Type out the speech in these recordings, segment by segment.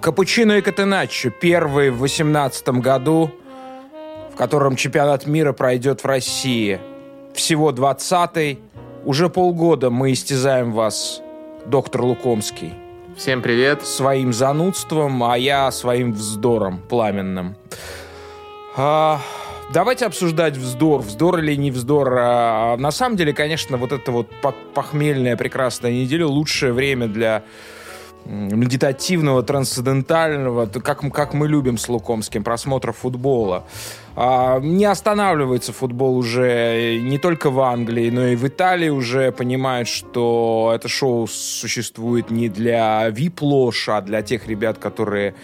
Капучино и Катеначо. Первый в 2018 году, в котором чемпионат мира пройдет в России. Всего 20-й. Уже полгода мы истязаем вас, доктор Лукомский. Всем привет. Своим занудством, а я своим вздором пламенным. А, давайте обсуждать вздор, вздор или не вздор. А, на самом деле, конечно, вот это вот похмельная прекрасная неделя лучшее время для медитативного, трансцендентального, как, как мы любим с Лукомским, просмотра футбола. А, не останавливается футбол уже не только в Англии, но и в Италии уже понимают, что это шоу существует не для вип-лож, а для тех ребят, которые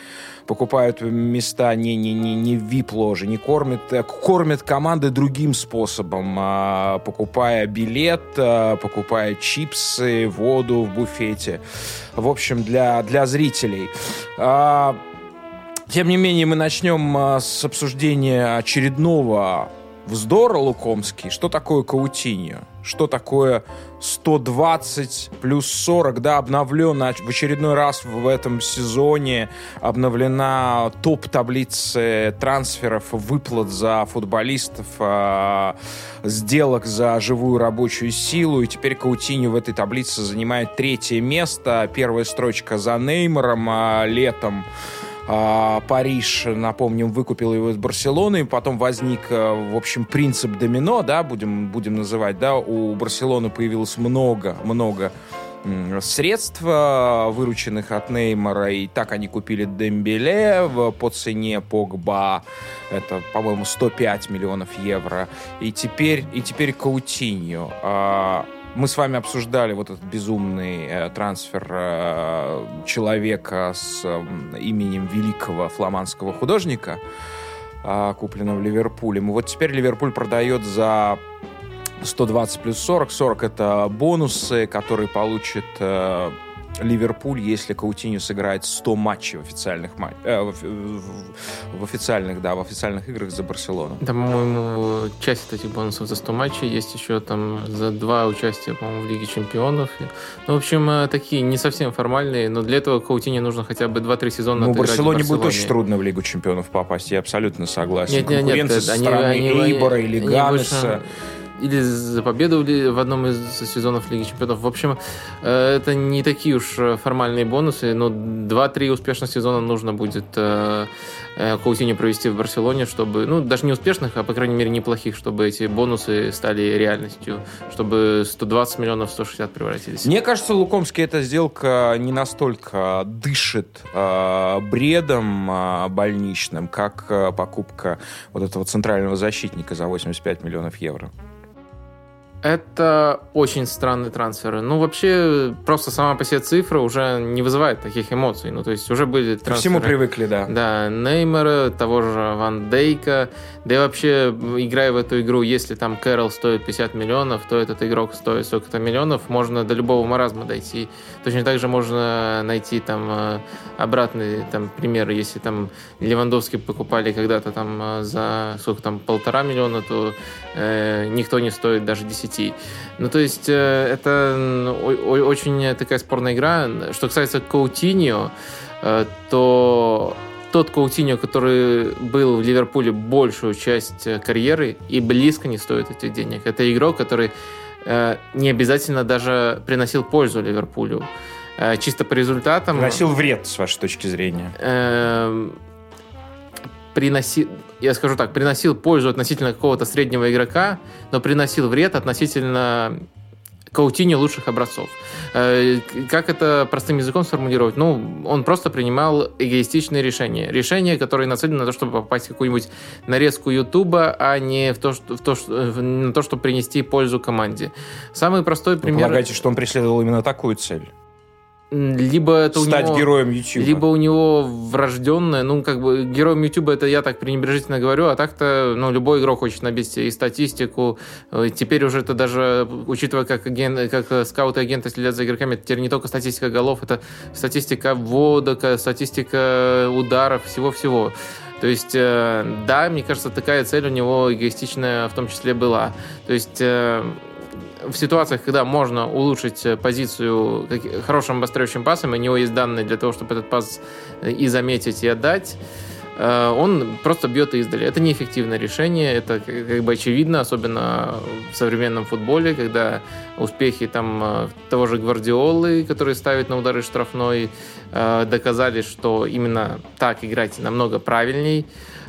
покупают места не, не, не, не в VIP-ложе, не кормят, э, кормят команды другим способом, а, покупая билет, а, покупая чипсы, воду в буфете. В общем, для, для зрителей. А, тем не менее, мы начнем с обсуждения очередного вздора Лукомский. Что такое Каутиньо? Что такое 120 плюс 40, да, обновлена в очередной раз в этом сезоне обновлена топ-таблицы трансферов, выплат за футболистов, э, сделок за живую рабочую силу, и теперь Каутиньо в этой таблице занимает третье место, первая строчка за Неймаром э, летом, а, Париж, напомним, выкупил его из Барселоны, потом возник, э, в общем, принцип домино, да, будем, будем называть, да, у Барселоны появилось много, много средств, э, вырученных от Неймара, и так они купили Дембеле по цене Погба, это, по-моему, 105 миллионов евро, и теперь, и теперь Каутиньо. Мы с вами обсуждали вот этот безумный э, трансфер э, человека с э, именем великого фламандского художника, э, купленного в Ливерпуле. И вот теперь Ливерпуль продает за 120 плюс 40. 40 это бонусы, которые получит э, Ливерпуль, если Каутиньо сыграет 100 матчей в официальных, матч, э, в, в, в официальных, да, в официальных играх за Барселону. Да, по-моему, часть этих бонусов за 100 матчей есть еще там за два участия, по-моему, в Лиге Чемпионов. Ну, в общем, э, такие не совсем формальные, но для этого Каутине нужно хотя бы 2-3 сезона Ну, Барселоне будет очень трудно в Лигу Чемпионов попасть, я абсолютно согласен. Нет, нет, нет, со они, стороны они, Эйбора или Ганнеса. Больше или за победу в одном из сезонов Лиги Чемпионов. В общем, э, это не такие уж э, формальные бонусы, но 2-3 успешных сезона нужно будет э, Каутине провести в Барселоне, чтобы, ну, даже не успешных, а, по крайней мере, неплохих, чтобы эти бонусы стали реальностью, чтобы 120 миллионов в 160 превратились. Мне кажется, Лукомский эта сделка не настолько дышит э, бредом э, больничным, как э, покупка вот этого центрального защитника за 85 миллионов евро. Это очень странные трансферы. Ну, вообще, просто сама по себе цифра уже не вызывает таких эмоций. Ну, то есть уже были трансферы. Ко всему привыкли, да. Да, Неймера, того же Ван Дейка. Да и вообще, играя в эту игру, если там Кэрол стоит 50 миллионов, то этот игрок стоит сколько-то миллионов, можно до любого маразма дойти. Точно так же можно найти там э, обратный там, пример. Если там Левандовский покупали когда-то там э, за сколько там, полтора миллиона, то э, никто не стоит даже 10 сети. Ну, то есть, э, это очень такая спорная игра. Что касается Каутиньо, э, то тот Каутиньо, который был в Ливерпуле большую часть э, карьеры и близко не стоит этих денег. Это игрок, который не обязательно даже приносил пользу Ливерпулю. Чисто по результатам... Приносил вред, с вашей точки зрения. Эм, приносил, я скажу так, приносил пользу относительно какого-то среднего игрока, но приносил вред относительно Каутини лучших образцов. Э, как это простым языком сформулировать? Ну, он просто принимал эгоистичные решения. Решения, которые нацелены на то, чтобы попасть в какую-нибудь нарезку Ютуба, а не в то, что, в то, что, на то, чтобы принести пользу команде. Самый простой пример... Вы полагаете, что он преследовал именно такую цель? Либо это Стать у него, героем YouTube. Либо у него врожденное, ну, как бы, героем YouTube это я так пренебрежительно говорю, а так-то, ну, любой игрок хочет набить и статистику. Э, теперь уже это даже, учитывая, как, аген, как скауты и агенты следят за игроками, это теперь не только статистика голов, это статистика вводок, статистика ударов, всего-всего. То есть, э, да, мне кажется, такая цель у него эгоистичная в том числе была. То есть, э, в ситуациях, когда можно улучшить позицию хорошим обостряющим пасом, и у него есть данные для того, чтобы этот пас и заметить, и отдать, Э, он просто бьет издали. Это неэффективное решение, это как бы очевидно, особенно в современном футболе, когда успехи там э, того же Гвардиолы, который ставит на удары штрафной, э, доказали, что именно так играть намного правильней.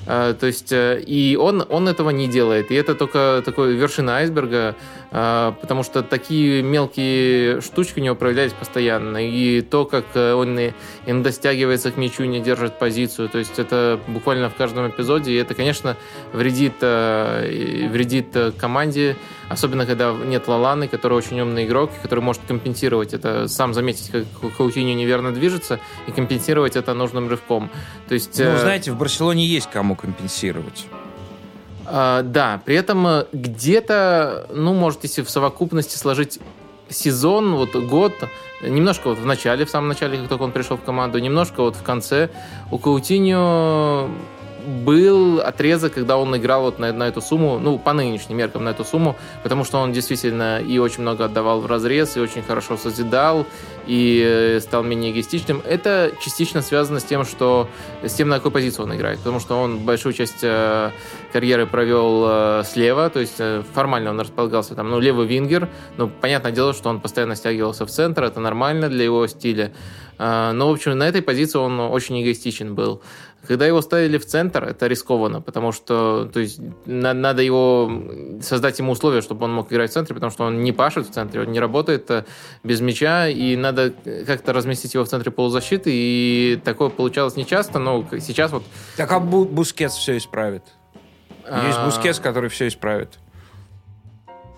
Э, то есть, э, и он, он этого не делает. И это только такой вершина айсберга, э, потому что такие мелкие штучки у него проявлялись постоянно. И то, как он иногда стягивается к мячу, не держит позицию, то есть это буквально в каждом эпизоде. И это, конечно, вредит, вредит команде, Особенно, когда нет Лаланы, который очень умный игрок, который может компенсировать это, сам заметить, как Каутиньо неверно движется, и компенсировать это нужным рывком. То есть, ну, э... знаете, в Барселоне есть кому компенсировать. А, да, при этом э, где-то, ну, может, если в совокупности сложить сезон, вот год, немножко вот в начале, в самом начале, как только он пришел в команду, немножко вот в конце, у Каутиньо был отрезок, когда он играл вот на, на эту сумму, ну, по нынешним меркам на эту сумму, потому что он действительно и очень много отдавал в разрез, и очень хорошо созидал, и э, стал менее эгоистичным. Это частично связано с тем, что с тем, на какой позиции он играет, потому что он большую часть э, карьеры провел э, слева, то есть формально он располагался там, ну, левый вингер, ну, понятное дело, что он постоянно стягивался в центр, это нормально для его стиля, но, в общем, на этой позиции он очень эгоистичен был. Когда его ставили в центр, это рискованно, потому что то есть, на, надо его создать ему условия, чтобы он мог играть в центре, потому что он не пашет в центре, он не работает без мяча, и надо как-то разместить его в центре полузащиты, и такое получалось нечасто, но сейчас вот... Так а Бускетс все исправит? Есть а. Бускетс, который все исправит.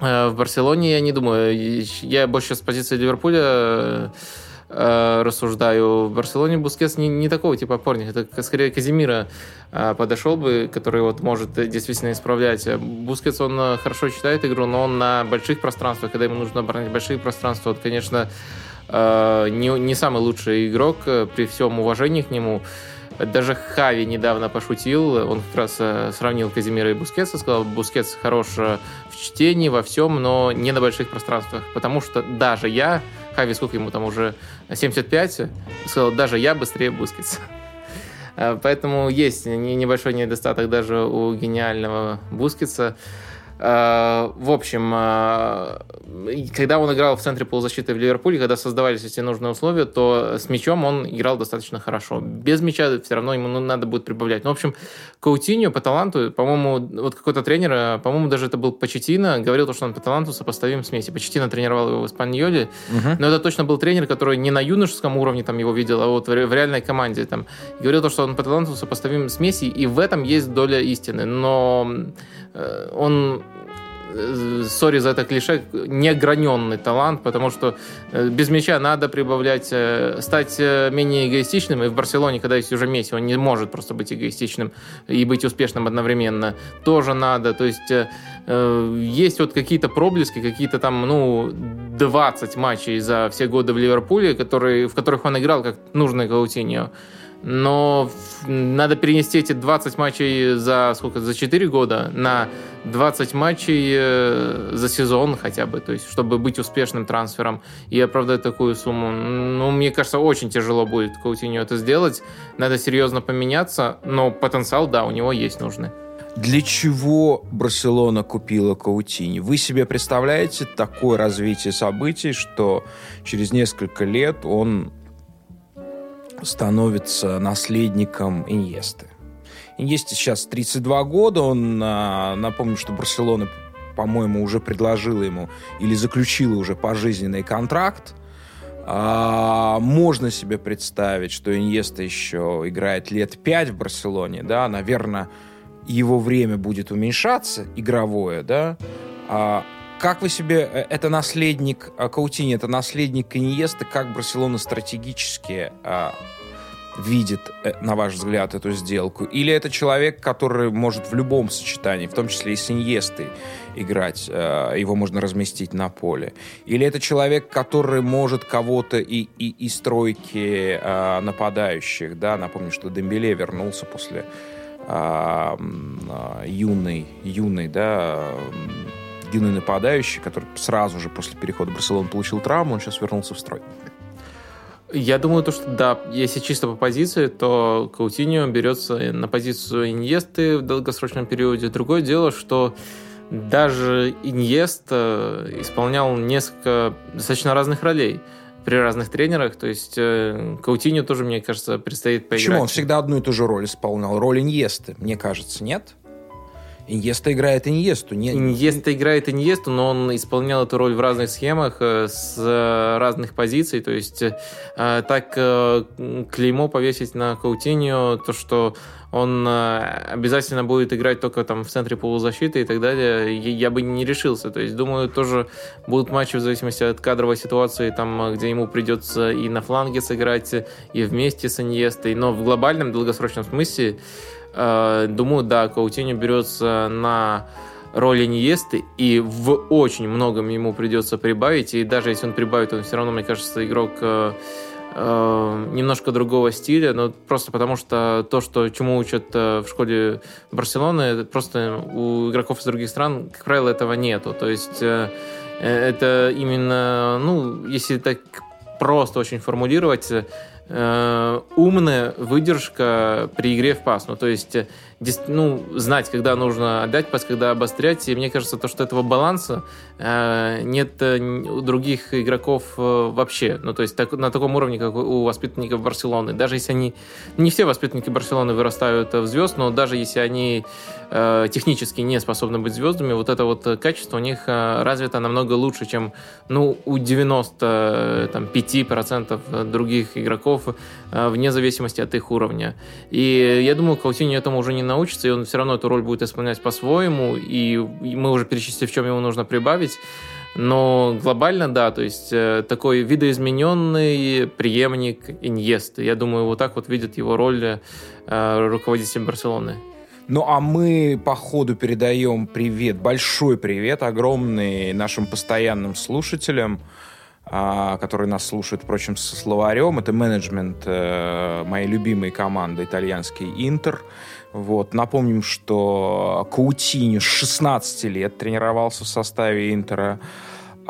Э, в Барселоне я не думаю. Я больше с позиции Ливерпуля э, рассуждаю. В Барселоне Бускетс не, не такого типа опорник. Это скорее Каземиро э, подошел бы, который вот может действительно исправлять. Бускетс, он хорошо читает игру, но он на больших пространствах, когда ему нужно оборонять большие пространства, вот, конечно, не, не самый лучший игрок э, при всем уважении к нему. Даже Хави недавно пошутил, он как раз э, сравнил Казимира и Бускетса, сказал, Бускетс хорош в чтении, во всем, но не на больших пространствах, потому что даже я Хави, сколько ему там уже, 75, сказал, даже я быстрее Бускетса. Поэтому есть небольшой недостаток даже у гениального Бускетса. Э, в общем, э, когда он играл в центре полузащиты в Ливерпуле, когда создавались эти нужные условия, то с мячом он играл достаточно хорошо. Без мяча все равно ему надо будет прибавлять. Ну, в общем, Каутиньо по таланту, по-моему, вот какой-то тренер, э, по-моему, даже это был Почетина, говорил, что он по таланту сопоставим с Месси. Почетина тренировал его в Испаньоле, угу. но это точно был тренер, который не на юношеском уровне там его видел, а вот в реальной команде там. говорил, что он по таланту сопоставим с Месси, и в этом есть доля истины. Но он сори за это клише, неограненный талант, потому что э, без мяча надо прибавлять, э, стать менее эгоистичным. И в Барселоне, когда есть уже Месси, он не может просто быть эгоистичным и быть успешным одновременно. Тоже надо. То есть есть вот какие-то проблески, какие-то там, ну, 20 матчей за все годы в Ливерпуле, которые, в которых он играл как нужный Каутиньо но надо перенести эти 20 матчей за сколько? За 4 года на 20 матчей э, за сезон хотя бы, то есть чтобы быть успешным трансфером и оправдать такую сумму. Ну, мне кажется, очень тяжело будет Каутиньо это сделать. Надо серьезно поменяться, но потенциал, да, у него есть нужный. Для чего Барселона купила Каутини? Вы себе представляете такое развитие событий, что через несколько лет он становится наследником Иньесты. Иньесте сейчас 32 года, он, а, напомню, что Барселона, по-моему, уже предложила ему или заключила уже пожизненный контракт, а, можно себе представить, что Иньеста еще играет лет 5 в Барселоне, да, наверное, его время будет уменьшаться, игровое, да, а, как вы себе, э, это наследник э, Каутини, это наследник Иньесты, как Барселона стратегически а, видит, э, на ваш взгляд, эту сделку? Или это человек, который может в любом сочетании, в том числе и с Иньестой, играть, его можно разместить на поле? Или это человек, который может кого-то и, и, и стройки нападающих, да, напомню, что Дембеле вернулся после юной, юной, да, офигенный нападающий, который сразу же после перехода Барселоны получил травму, он сейчас вернулся в строй. Я думаю, то, что да, если чисто по позиции, то Каутиньо берется на позицию Иньесты в долгосрочном периоде. Другое дело, что даже Иньеста исполнял несколько достаточно разных ролей при разных тренерах. То есть э, Каутиньо тоже, мне кажется, предстоит поиграть. Почему? Он всегда одну и ту же роль исполнял. Роль Иньесты, мне кажется, нет? Иньеста играет Иньесту. Не... Иньеста играет Иньесту, но он исполнял эту роль в разных схемах, э, с э, разных позиций. То есть э, так клеймо повесить на Каутиньо, то, что он обязательно будет играть только там в центре полузащиты и так далее, я бы не решился. То есть, думаю, тоже будут матчи в зависимости от кадровой ситуации, там, где ему придется и на фланге сыграть, и вместе с Иньестой. Но в глобальном, долгосрочном смысле думаю, да, Каутиньо берется на роль Иньесты, и в очень многом ему придется прибавить, и даже если он прибавит, он все равно, мне кажется, игрок э, э, немножко другого стиля, но просто потому что то, что чему учат в школе Барселоны, просто у игроков из других стран, как правило, этого нету. То есть это именно, ну, если так просто очень формулировать, э, умная выдержка при игре в пас. Ну, то есть ну, знать, когда нужно отдать пас, когда обострять. И мне кажется, то, что этого баланса э, нет э, у других игроков э, вообще. Ну, то есть так, на таком уровне, как у воспитанников Барселоны. Даже если они... Не все воспитанники Барселоны вырастают в звезд, но даже если они э, технически не способны быть звездами, вот это вот качество у них э, развито намного лучше, чем ну, у 95% других игроков, э, вне зависимости от их уровня. И я думаю, Каутиньо этому уже не научится, и он все равно эту роль будет исполнять по-своему, и мы уже перечислили, в чем ему нужно прибавить. Но глобально, да, то есть э, такой видоизмененный преемник Иньесты. Я думаю, вот так вот видит его роль э, руководитель Барселоны. Ну, а мы по ходу передаем привет, большой привет, огромный нашим постоянным слушателям, э, которые нас слушают, впрочем, со словарем. Это менеджмент э, моей любимой команды, итальянский Интер. Вот. Напомним, что Каутини с 16 лет тренировался в составе Интера.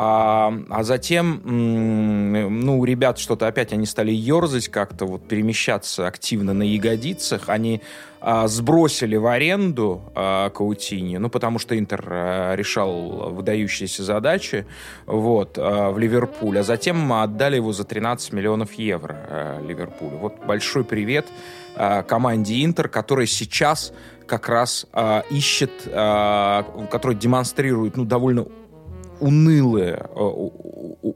А, а затем, ну, ребят что-то опять они стали ерзать как-то, вот перемещаться активно на ягодицах. Они а, сбросили в аренду а, Каутини, ну, потому что Интер а, решал выдающиеся задачи, вот, а, в Ливерпуль, а затем отдали его за 13 миллионов евро а, Ливерпулю. Вот большой привет а, команде Интер, которая сейчас как раз а, ищет, а, который демонстрирует, ну, довольно унылый, э,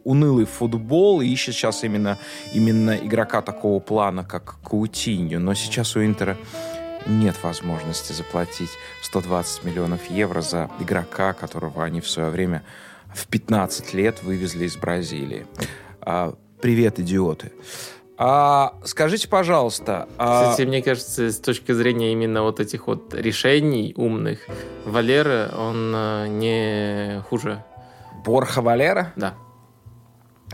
унылый футбол и ищет сейчас именно, именно игрока такого плана, как Каутиньо. Но сейчас у Интера нет возможности заплатить 120 миллионов евро за игрока, которого они в свое время в 15 лет вывезли из Бразилии. А, привет, идиоты. А, скажите, пожалуйста... А... Кстати, мне кажется, с точки зрения именно вот этих вот решений умных, Валера, он э, не хуже Борха Валера? Да.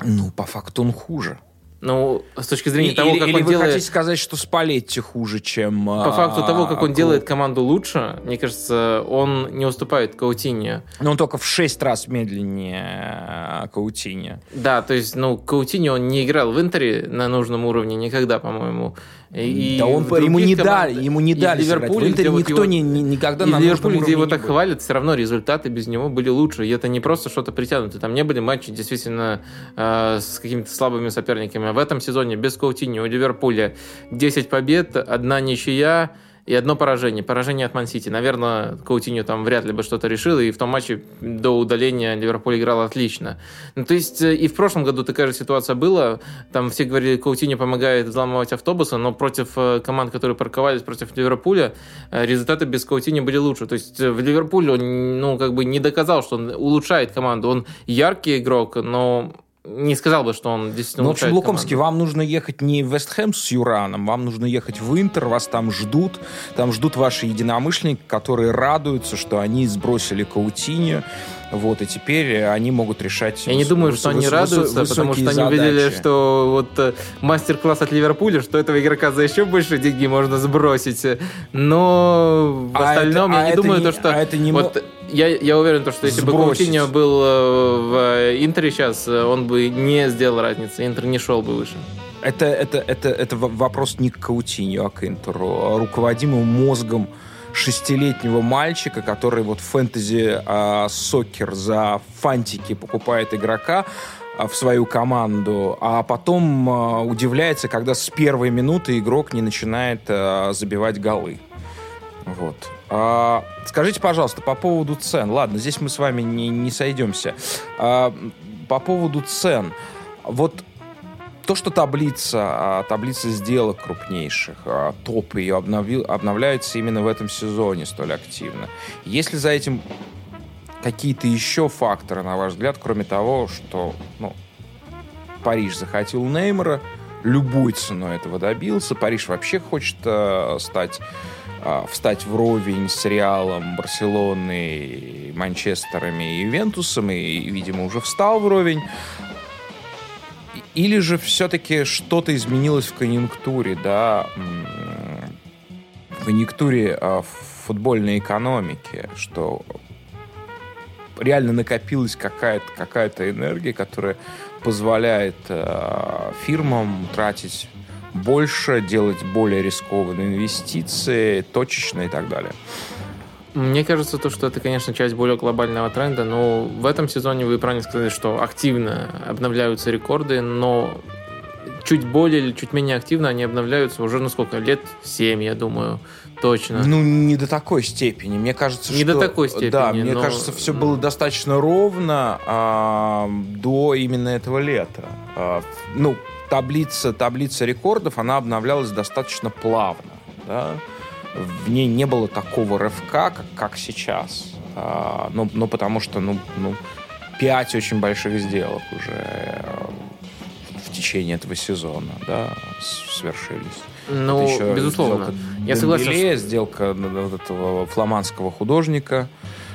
Ну, по факту он хуже. Ну, с точки зрения и, того, или, как или он вы делает... хотите сказать, что Спалетти хуже, чем... По факту того, как он а, делает команду лучше, мне кажется, он не уступает Каутине. Но он только в 6 раз медленнее а, Каутине. Да, то есть, ну, Каутине он не играл в Интере на нужном уровне никогда, по-моему. И да он, ему не дали, ему не дали сыграть. В Интере никто его, не, не, никогда и на Ливерпуле, где его так хвалят, все равно результаты без него были лучше. И это не просто что-то притянуто. Там не были матчи действительно э, с какими-то слабыми соперниками. В этом сезоне без Каутини у Ливерпуля 10 побед, одна ничья, и одно поражение. Поражение от Мансити. Наверное, Каутиньо там вряд ли бы что-то решил, и в том матче до удаления Ливерпуль играл отлично. Ну, то есть э, и в прошлом году такая же ситуация была. Там все говорили, Каутиньо помогает взламывать автобусы, но против э, команд, которые парковались против Ливерпуля, э, результаты без Каутиньо были лучше. То есть в Ливерпуле он ну, как бы не доказал, что он улучшает команду. Он яркий игрок, но не сказал бы, что он действительно Ну, в общем, Лукомский, команду. вам нужно ехать не в Вестхэм с Юраном, вам нужно ехать в Интер, вас там ждут, там ждут ваши единомышленники, которые радуются, что они сбросили Каутиню, вот, и теперь они могут решать... Я не думаю, что они радуются, потому что они увидели, что вот э, мастер-класс от Ливерпуля, что этого игрока за еще больше деньги можно сбросить. Но в а остальном я а не думаю, то, что... А. Вот, я, я уверен, что если бы Каутиньо был в Интере сейчас, он бы не сделал разницы. Интер не шел бы выше. Это, это, это, это вопрос не к Каутиньо, а к Интеру. Руководимым мозгом шестилетнего мальчика, который вот фэнтези а, за фантики покупает игрока а, в свою команду, а потом а, удивляется, когда с первой минуты игрок не начинает забивать голы. Вот. Скажите, пожалуйста, по поводу цен. Ладно, здесь мы с вами не, не сойдемся. По поводу цен. Вот то, что таблица, а, таблица сделок крупнейших, а, топ ее обновил, обновляется именно в этом сезоне столь активно. Если за этим какие-то еще факторы, на ваш взгляд, кроме того, что ну, Париж захотел Неймара, любой ценой этого добился. Париж вообще хочет э, стать, э, встать вровень с Реалом, Барселоной, Манчестерами и Ювентусом, и, видимо, уже встал вровень. Или же все-таки что-то изменилось в конъюнктуре, да, в конъюнктуре а, футбольной экономики, что реально накопилась какая-то какая энергия, которая позволяет э, фирмам тратить больше, делать более рискованные инвестиции, точечно и так далее. Мне кажется, то, что это, конечно, часть более глобального тренда, но в этом сезоне вы правильно сказали, что активно обновляются рекорды, но чуть более или чуть менее активно они обновляются уже, ну сколько, лет 7, я думаю, точно. Ну, не до такой степени. Мне кажется, не что... до такой степени. Да, мне но... кажется, все было достаточно ровно а, до именно этого лета. А, ну, таблица, таблица рекордов, она обновлялась достаточно плавно, да в ней не было такого рывка, как, как сейчас. А, ну, ну, потому что, ну, ну, пять очень больших сделок уже э, в течение этого сезона, да, свершились. Ну, еще безусловно. Я согласен. Что... Сделка вот этого фламандского художника,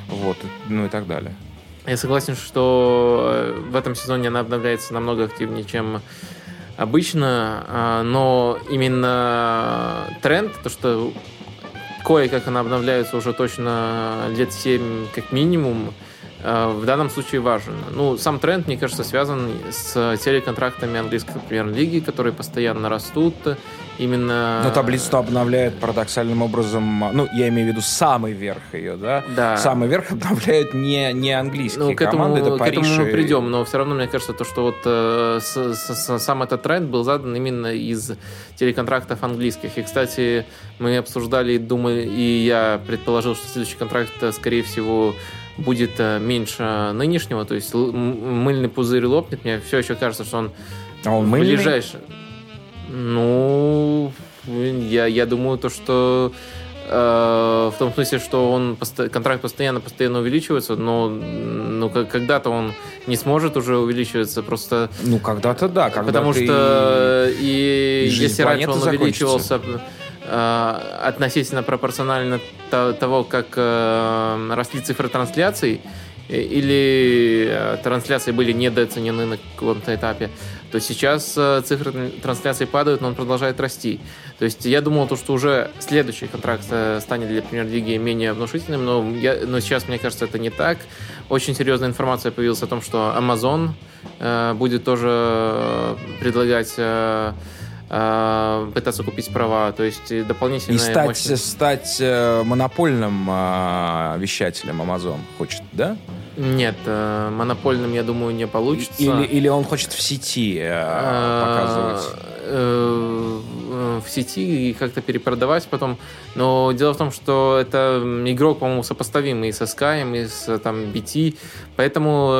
вот, ну и так далее. Я согласен, что э, в этом сезоне она обновляется намного активнее, чем обычно, а, но именно тренд, то, что кое-как она обновляется уже точно лет 7 как минимум, э, в данном случае важен. Ну, сам тренд, мне кажется, связан с телеконтрактами английской премьер-лиги, которые постоянно растут, именно... Но таблицу обновляет парадоксальным образом, ну, я имею в виду самый верх ее, да? Да. Самый верх обновляет не, не английские ну, к этому, команды, это Париж. К этому мы придем, но все равно мне кажется, то, что вот э, с, с, сам этот тренд был задан именно из телеконтрактов английских. И, кстати, мы обсуждали, думаю, и я предположил, что следующий контракт, э, скорее всего, будет э, меньше нынешнего, то есть мыльный пузырь лопнет. Мне все еще кажется, что он, а он мыльный? ближайший... Ну, я, я думаю, то, что э, в том смысле, что он контракт постоянно постоянно увеличивается, но ну, когда-то он не сможет уже увеличиваться просто. Ну когда-то да, когда потому что и, и если раньше он увеличивался э, относительно пропорционально того, как э, росли цифры трансляций, или э, трансляции были недооценены на каком-то этапе, то сейчас э, цифры трансляций падают, но он продолжает расти. То есть я думал, то, что уже следующий контракт э, станет для премьер-лиги менее внушительным, но, я, но сейчас, мне кажется, это не так. Очень серьезная информация появилась о том, что Amazon э, будет тоже предлагать э, пытаться купить права, то есть дополнительно... И стать, мощность... стать монопольным э, вещателем Amazon хочет, да? Нет, э, монопольным, я думаю, не получится. Или, или он хочет в сети э, показывать? Э, в сети и как-то перепродавать потом. Но дело в том, что это игрок, по-моему, сопоставимый и со Sky, и с там, BT. Поэтому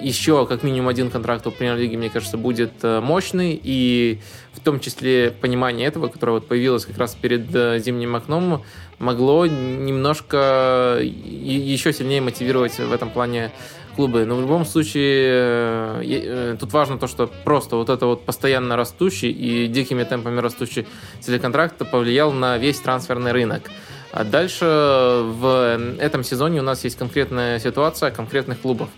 еще как минимум один контракт у премьер-лиги, мне кажется, будет мощный. И в том числе понимание этого, которое вот появилось как раз перед зимним окном, могло немножко еще сильнее мотивировать в этом плане клубы. Но в любом случае, э, э, тут важно то, что просто вот это вот постоянно растущий и дикими темпами растущий телеконтракт повлиял на весь трансферный рынок. А дальше в этом сезоне у нас есть конкретная ситуация конкретных клубов.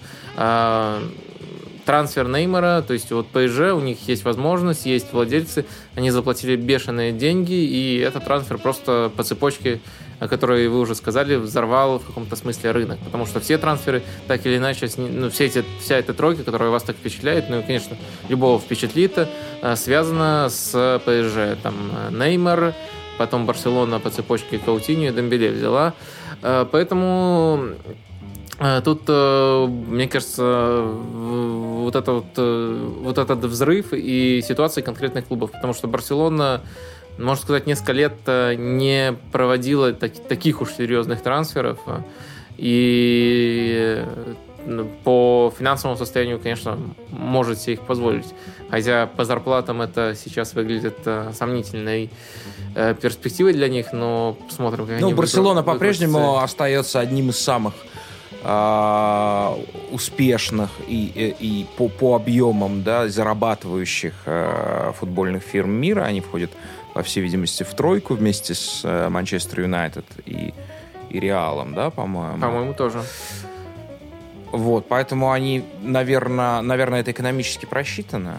Трансфер Неймара, то есть вот ПСЖ, у них есть возможность, есть владельцы, они заплатили бешеные деньги, и этот трансфер просто по цепочке о которой вы уже сказали, взорвал в каком-то смысле рынок. Потому что все трансферы, так или иначе, ну, все эти, вся эта тройка, которая вас так впечатляет, ну и, конечно, любого впечатлит, э, связана с ПСЖ. Там э, Неймар, потом Барселона по цепочке Каутиньо и Дембеле взяла. Э, поэтому Тут, мне кажется, вот, это вот, вот этот взрыв и ситуация конкретных клубов, потому что Барселона можно сказать, несколько лет э, не проводила так, таких уж серьезных трансферов. И э, по финансовому состоянию, конечно, может себе их позволить. Хотя по зарплатам это сейчас выглядит э, сомнительной перспективой для них, но посмотрим, как ну, Барселона по-прежнему остается одним из самых э, успешных и, и, и по, по объемам да, зарабатывающих э, футбольных фирм мира. Они входят по всей видимости, в тройку вместе с э, Манчестер Юнайтед и, и Реалом, да, по-моему? По-моему, тоже. Вот, поэтому они, наверное, наверное, это экономически просчитано.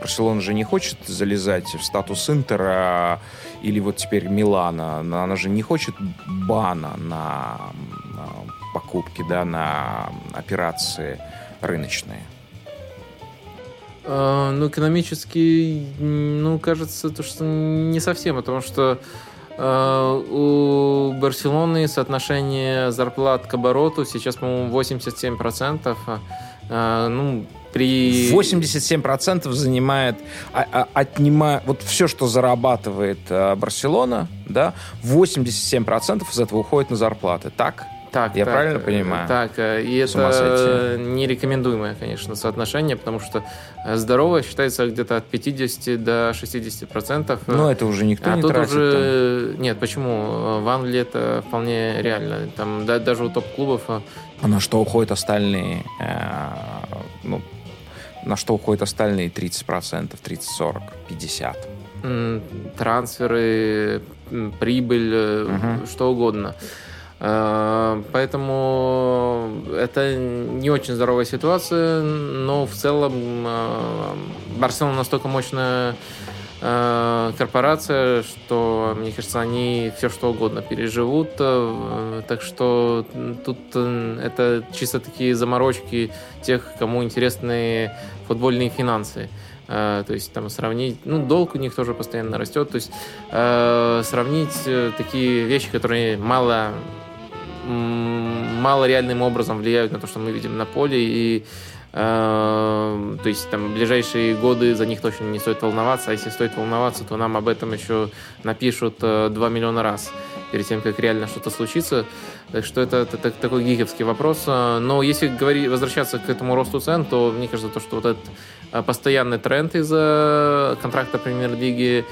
Барселона же не хочет залезать в статус Интера или вот теперь Милана. Она же не хочет бана на, на покупки, да, на операции рыночные. А, ну, экономически, ну, кажется, то, что не совсем, потому что э, у Барселоны соотношение зарплат к обороту сейчас, по-моему, 87%. Э, ну, при... 87% занимает, а, а, отнимая, вот все, что зарабатывает а, Барселона, да, 87% из этого уходит на зарплаты, так? Так, Я так, правильно понимаю? Так, э, и это нерекомендуемое, конечно, соотношение, потому что э, здоровое считается где-то от 50 до 60 процентов. Ну, это уже никто а не тут тратит. Уже... Там. Нет, почему? В Англии это вполне реально. Там да, даже у топ-клубов... А на что уходят остальные? Э, ну, на что уходят остальные 30 процентов, 30, 40, 50? Трансферы, прибыль, угу. что угодно. Э, поэтому это не очень здоровая ситуация, но в целом э, Барселона настолько мощная э, корпорация, что, мне кажется, они все что угодно переживут. Так что тут это чисто такие заморочки тех, кому интересны футбольные финансы. То есть там сравнить, ну, долг у них тоже постоянно растет. То есть сравнить такие вещи, которые мало мало реальным образом влияют на то, что мы видим на поле, и э, то есть там ближайшие годы за них точно не стоит волноваться, а если стоит волноваться, то нам об этом еще напишут э, 2 миллиона раз перед тем, как реально что-то случится. Так что это, это, это такой гиковский вопрос. Но если говорить, возвращаться к этому росту цен, то мне кажется, то, что вот этот э, постоянный тренд из-за контракта премьер-лиги,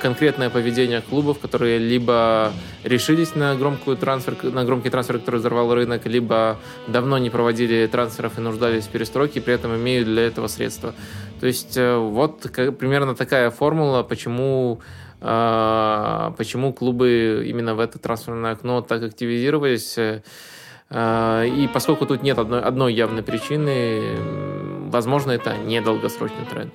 конкретное поведение клубов, которые либо решились на, громкую трансфер, на громкий трансфер, который взорвал рынок, либо давно не проводили трансферов и нуждались в перестройке, при этом имеют для этого средства. То есть э, вот примерно такая формула, почему э, почему клубы именно в это трансферное окно так активизировались. И поскольку тут нет одной, одной явной причины, возможно, это недолгосрочный тренд.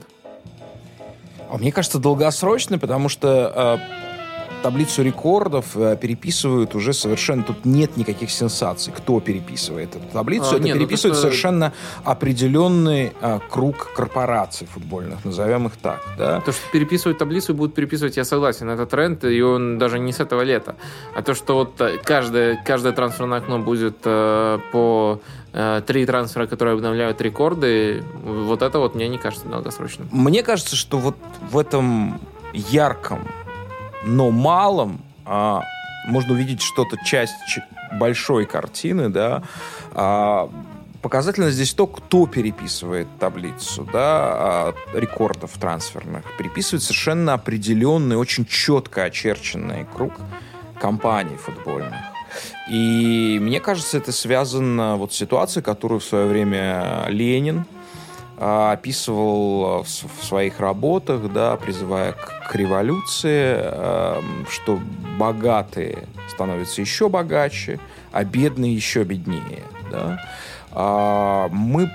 А мне кажется, долгосрочный, потому что э, таблицу рекордов э, переписывают уже совершенно... Тут нет никаких сенсаций, кто переписывает эту таблицу. А, это нет, ну переписывает это... совершенно определенный э, круг корпораций футбольных, назовем их так. Да? То, что переписывают таблицу и будут переписывать, я согласен. Это тренд, и он даже не с этого лета. А то, что вот э, каждое, каждое трансферное окно будет э, по три трансфера, которые обновляют рекорды, вот это вот мне не кажется долгосрочным. Мне кажется, что вот в этом ярком, но малом а, можно увидеть что-то, часть большой картины, да, а, Показательно здесь то, кто переписывает таблицу да, а, рекордов трансферных. Переписывает совершенно определенный, очень четко очерченный круг компаний футбольных. И мне кажется, это связано вот с ситуацией, которую в свое время Ленин а, описывал в своих работах, да, призывая к, революции, эм, что богатые становятся еще богаче, а бедные еще беднее. Да. А, мы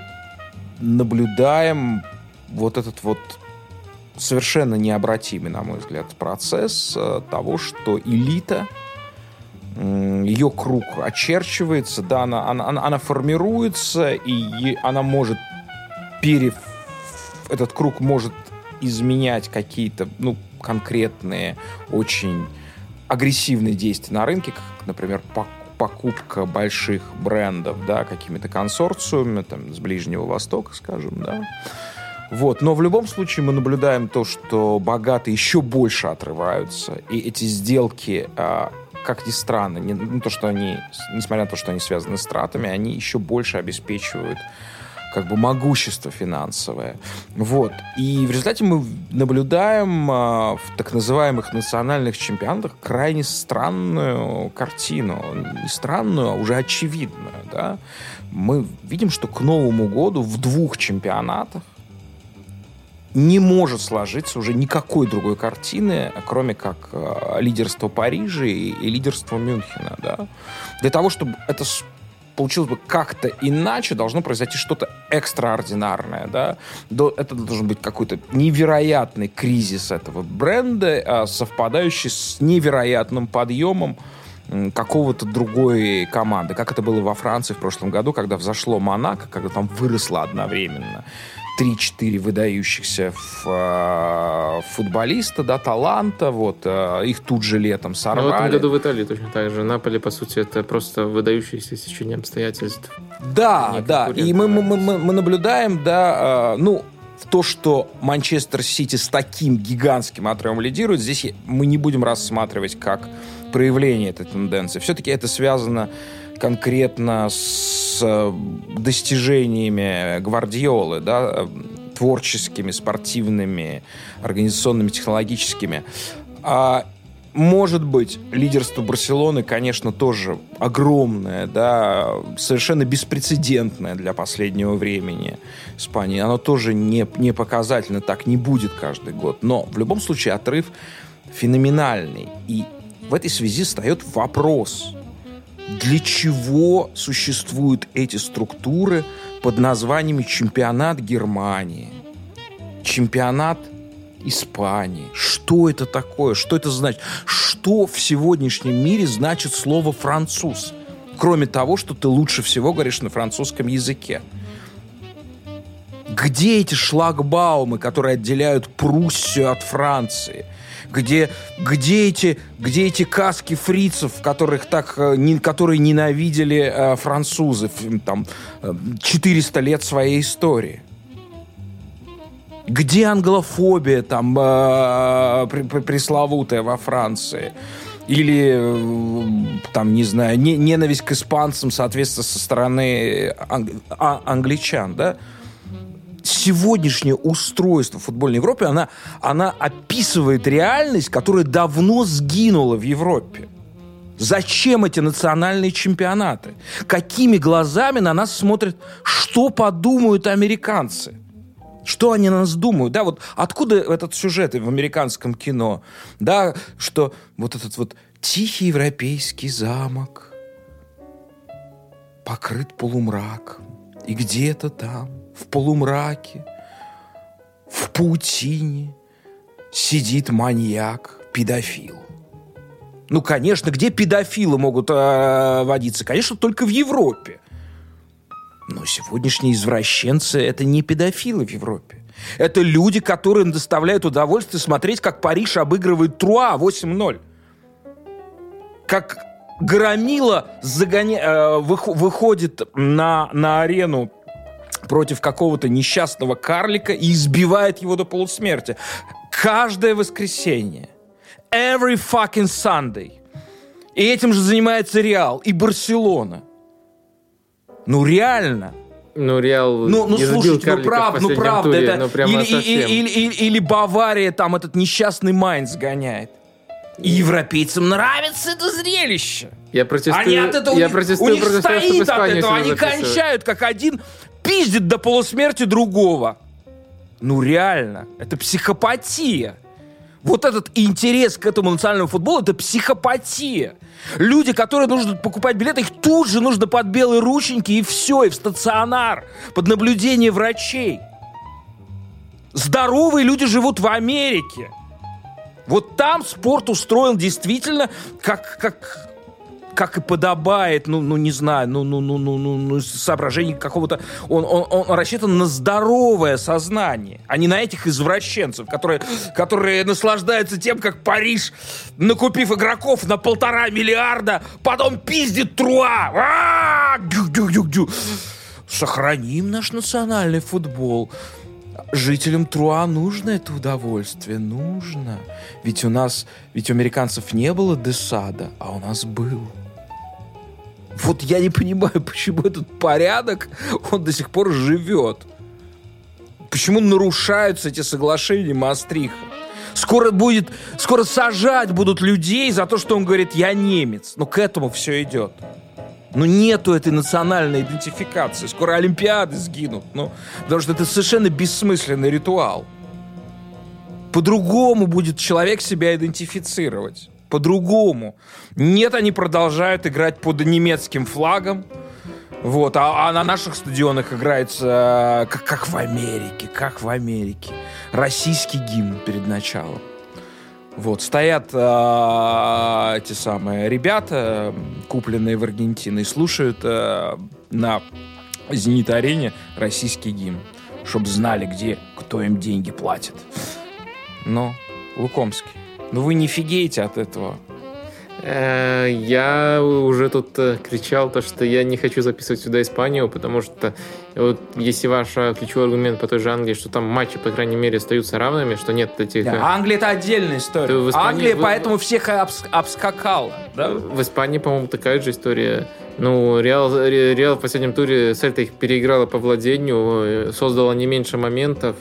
наблюдаем вот этот вот совершенно необратимый, на мой взгляд, процесс э, того, что элита, ее круг очерчивается, да, она, она, она, она формируется, и она может пере... Этот круг может изменять какие-то, ну, конкретные, очень агрессивные действия на рынке, как, например, покупка больших брендов, да, какими-то консорциумами, там, с Ближнего Востока, скажем, да, вот. Но в любом случае мы наблюдаем то, что богатые еще больше отрываются, и эти сделки, а, как ни странно, не, ну, то, что они, несмотря на то, что они связаны с тратами, они еще больше обеспечивают как бы могущество финансовое. Вот. И в результате мы наблюдаем а, в так называемых национальных чемпионатах крайне странную картину. Не странную, а уже очевидную. Да? Мы видим, что к Новому году в двух чемпионатах не может сложиться уже никакой другой картины, кроме как э, лидерство Парижа и, и лидерство Мюнхена. Да? Для того, чтобы это получилось бы как-то иначе, должно произойти что-то экстраординарное. Да? Это должен быть какой-то невероятный кризис этого бренда, а совпадающий с невероятным подъемом какого-то другой команды, как это было во Франции в прошлом году, когда взошло Монако, когда там выросло одновременно 3-4 выдающихся э, футболиста, да, таланта, вот, э, их тут же летом сорвали. Ну, в этом году в Италии точно так же. Наполе, по сути, это просто выдающиеся течение обстоятельств. Да, да, и мы, мы, мы, мы наблюдаем, да, э, ну, то, что Манчестер Сити с таким гигантским отрывом лидирует, здесь мы не будем рассматривать как проявление этой тенденции. Все-таки это связано конкретно с э, достижениями Гвардиолы, да, творческими, спортивными, организационными, технологическими. А может быть, лидерство Барселоны, конечно, тоже огромное, да, совершенно беспрецедентное для последнего времени Испании. Оно тоже не, не показательно, так не будет каждый год. Но в любом случае отрыв феноменальный. И в этой связи встает вопрос, для чего существуют эти структуры под названиями чемпионат Германии, чемпионат Испании. Что это такое? Что это значит? Что в сегодняшнем мире значит слово «француз»? Кроме того, что ты лучше всего говоришь на французском языке. Где эти шлагбаумы, которые отделяют Пруссию от Франции – где, где, эти, где эти каски фрицев, которых так, э, которые ненавидели э, французы, там, 400 э, лет своей истории. Где англофобия там пресловутая во Франции? Или, там, не знаю, не, ненависть к испанцам, соответственно, со стороны анг, а, англичан, да? Сегодняшнее устройство футбольной Европы, она, она описывает реальность, которая давно сгинула в Европе. Зачем эти национальные чемпионаты? Какими глазами на нас смотрят? Что подумают американцы? Что они на нас думают? Да, вот откуда этот сюжет в американском кино? Да, что вот этот вот тихий европейский замок покрыт полумраком. И где-то там в полумраке, в паутине сидит маньяк, педофил. Ну, конечно, где педофилы могут э, водиться? Конечно, только в Европе. Но сегодняшние извращенцы – это не педофилы в Европе. Это люди, которым доставляют удовольствие смотреть, как Париж обыгрывает Труа 8-0. Как Громила загоня... э, выходит на, на арену против какого-то несчастного карлика и избивает его до полусмерти. Каждое воскресенье. Every fucking Sunday. И этим же занимается Реал и Барселона. Ну, реально. Ну, Реал ну, ну слушайте, ну правда, ну правда, туре, это ну, или, или, или, или, или Бавария там этот несчастный Майнц гоняет. И европейцам нравится это зрелище. Я протестую. Они от этого, я протестую у них стоит от этого, они кончают как один пиздит до полусмерти другого. Ну реально, это психопатия. Вот этот интерес к этому национальному футболу, это психопатия. Люди, которые нужно покупать билеты, их тут же нужно под белые рученьки и все, и в стационар, под наблюдение врачей. Здоровые люди живут в Америке. Вот там спорт устроен действительно как, как как и подобает, ну, ну не знаю, ну, ну, ну, ну, ну, ну соображений какого-то, он, он, он рассчитан на здоровое сознание, а не на этих извращенцев, которые, которые наслаждаются тем, как Париж, накупив игроков на полтора миллиарда, потом пиздит Труа. А! Сохраним наш национальный футбол. Жителям Труа нужно это удовольствие, нужно. Ведь у нас, ведь у американцев не было Десада, а у нас был. Вот я не понимаю, почему этот порядок, он до сих пор живет. Почему нарушаются эти соглашения Маастриха? Скоро будет, скоро сажать будут людей за то, что он говорит, я немец. Ну, к этому все идет. Ну, нету этой национальной идентификации. Скоро Олимпиады сгинут. Ну, потому что это совершенно бессмысленный ритуал. По-другому будет человек себя идентифицировать по-другому. Нет, они продолжают играть под немецким флагом. Вот, а, а на наших стадионах играется как, как в Америке, как в Америке. Российский гимн перед началом. Вот, стоят э, эти самые ребята, купленные в Аргентине, и слушают э, на «Зенит-арене» российский гимн, чтобы знали, где, кто им деньги платит. Но Лукомский. Ну вы не фигеете от этого. Э, я уже тут э, кричал то, что я не хочу записывать сюда Испанию, потому что вот если ваш э, ключевой аргумент по той же Англии, что там матчи, по крайней мере, остаются равными, что нет этих... Да, Англия это отдельная история. Испании... Англия поэтому всех обс... обскакала. Да? В Испании, по-моему, такая же история. Ну, Реал, Реал в последнем туре Сельта их переиграла по владению, создала не меньше моментов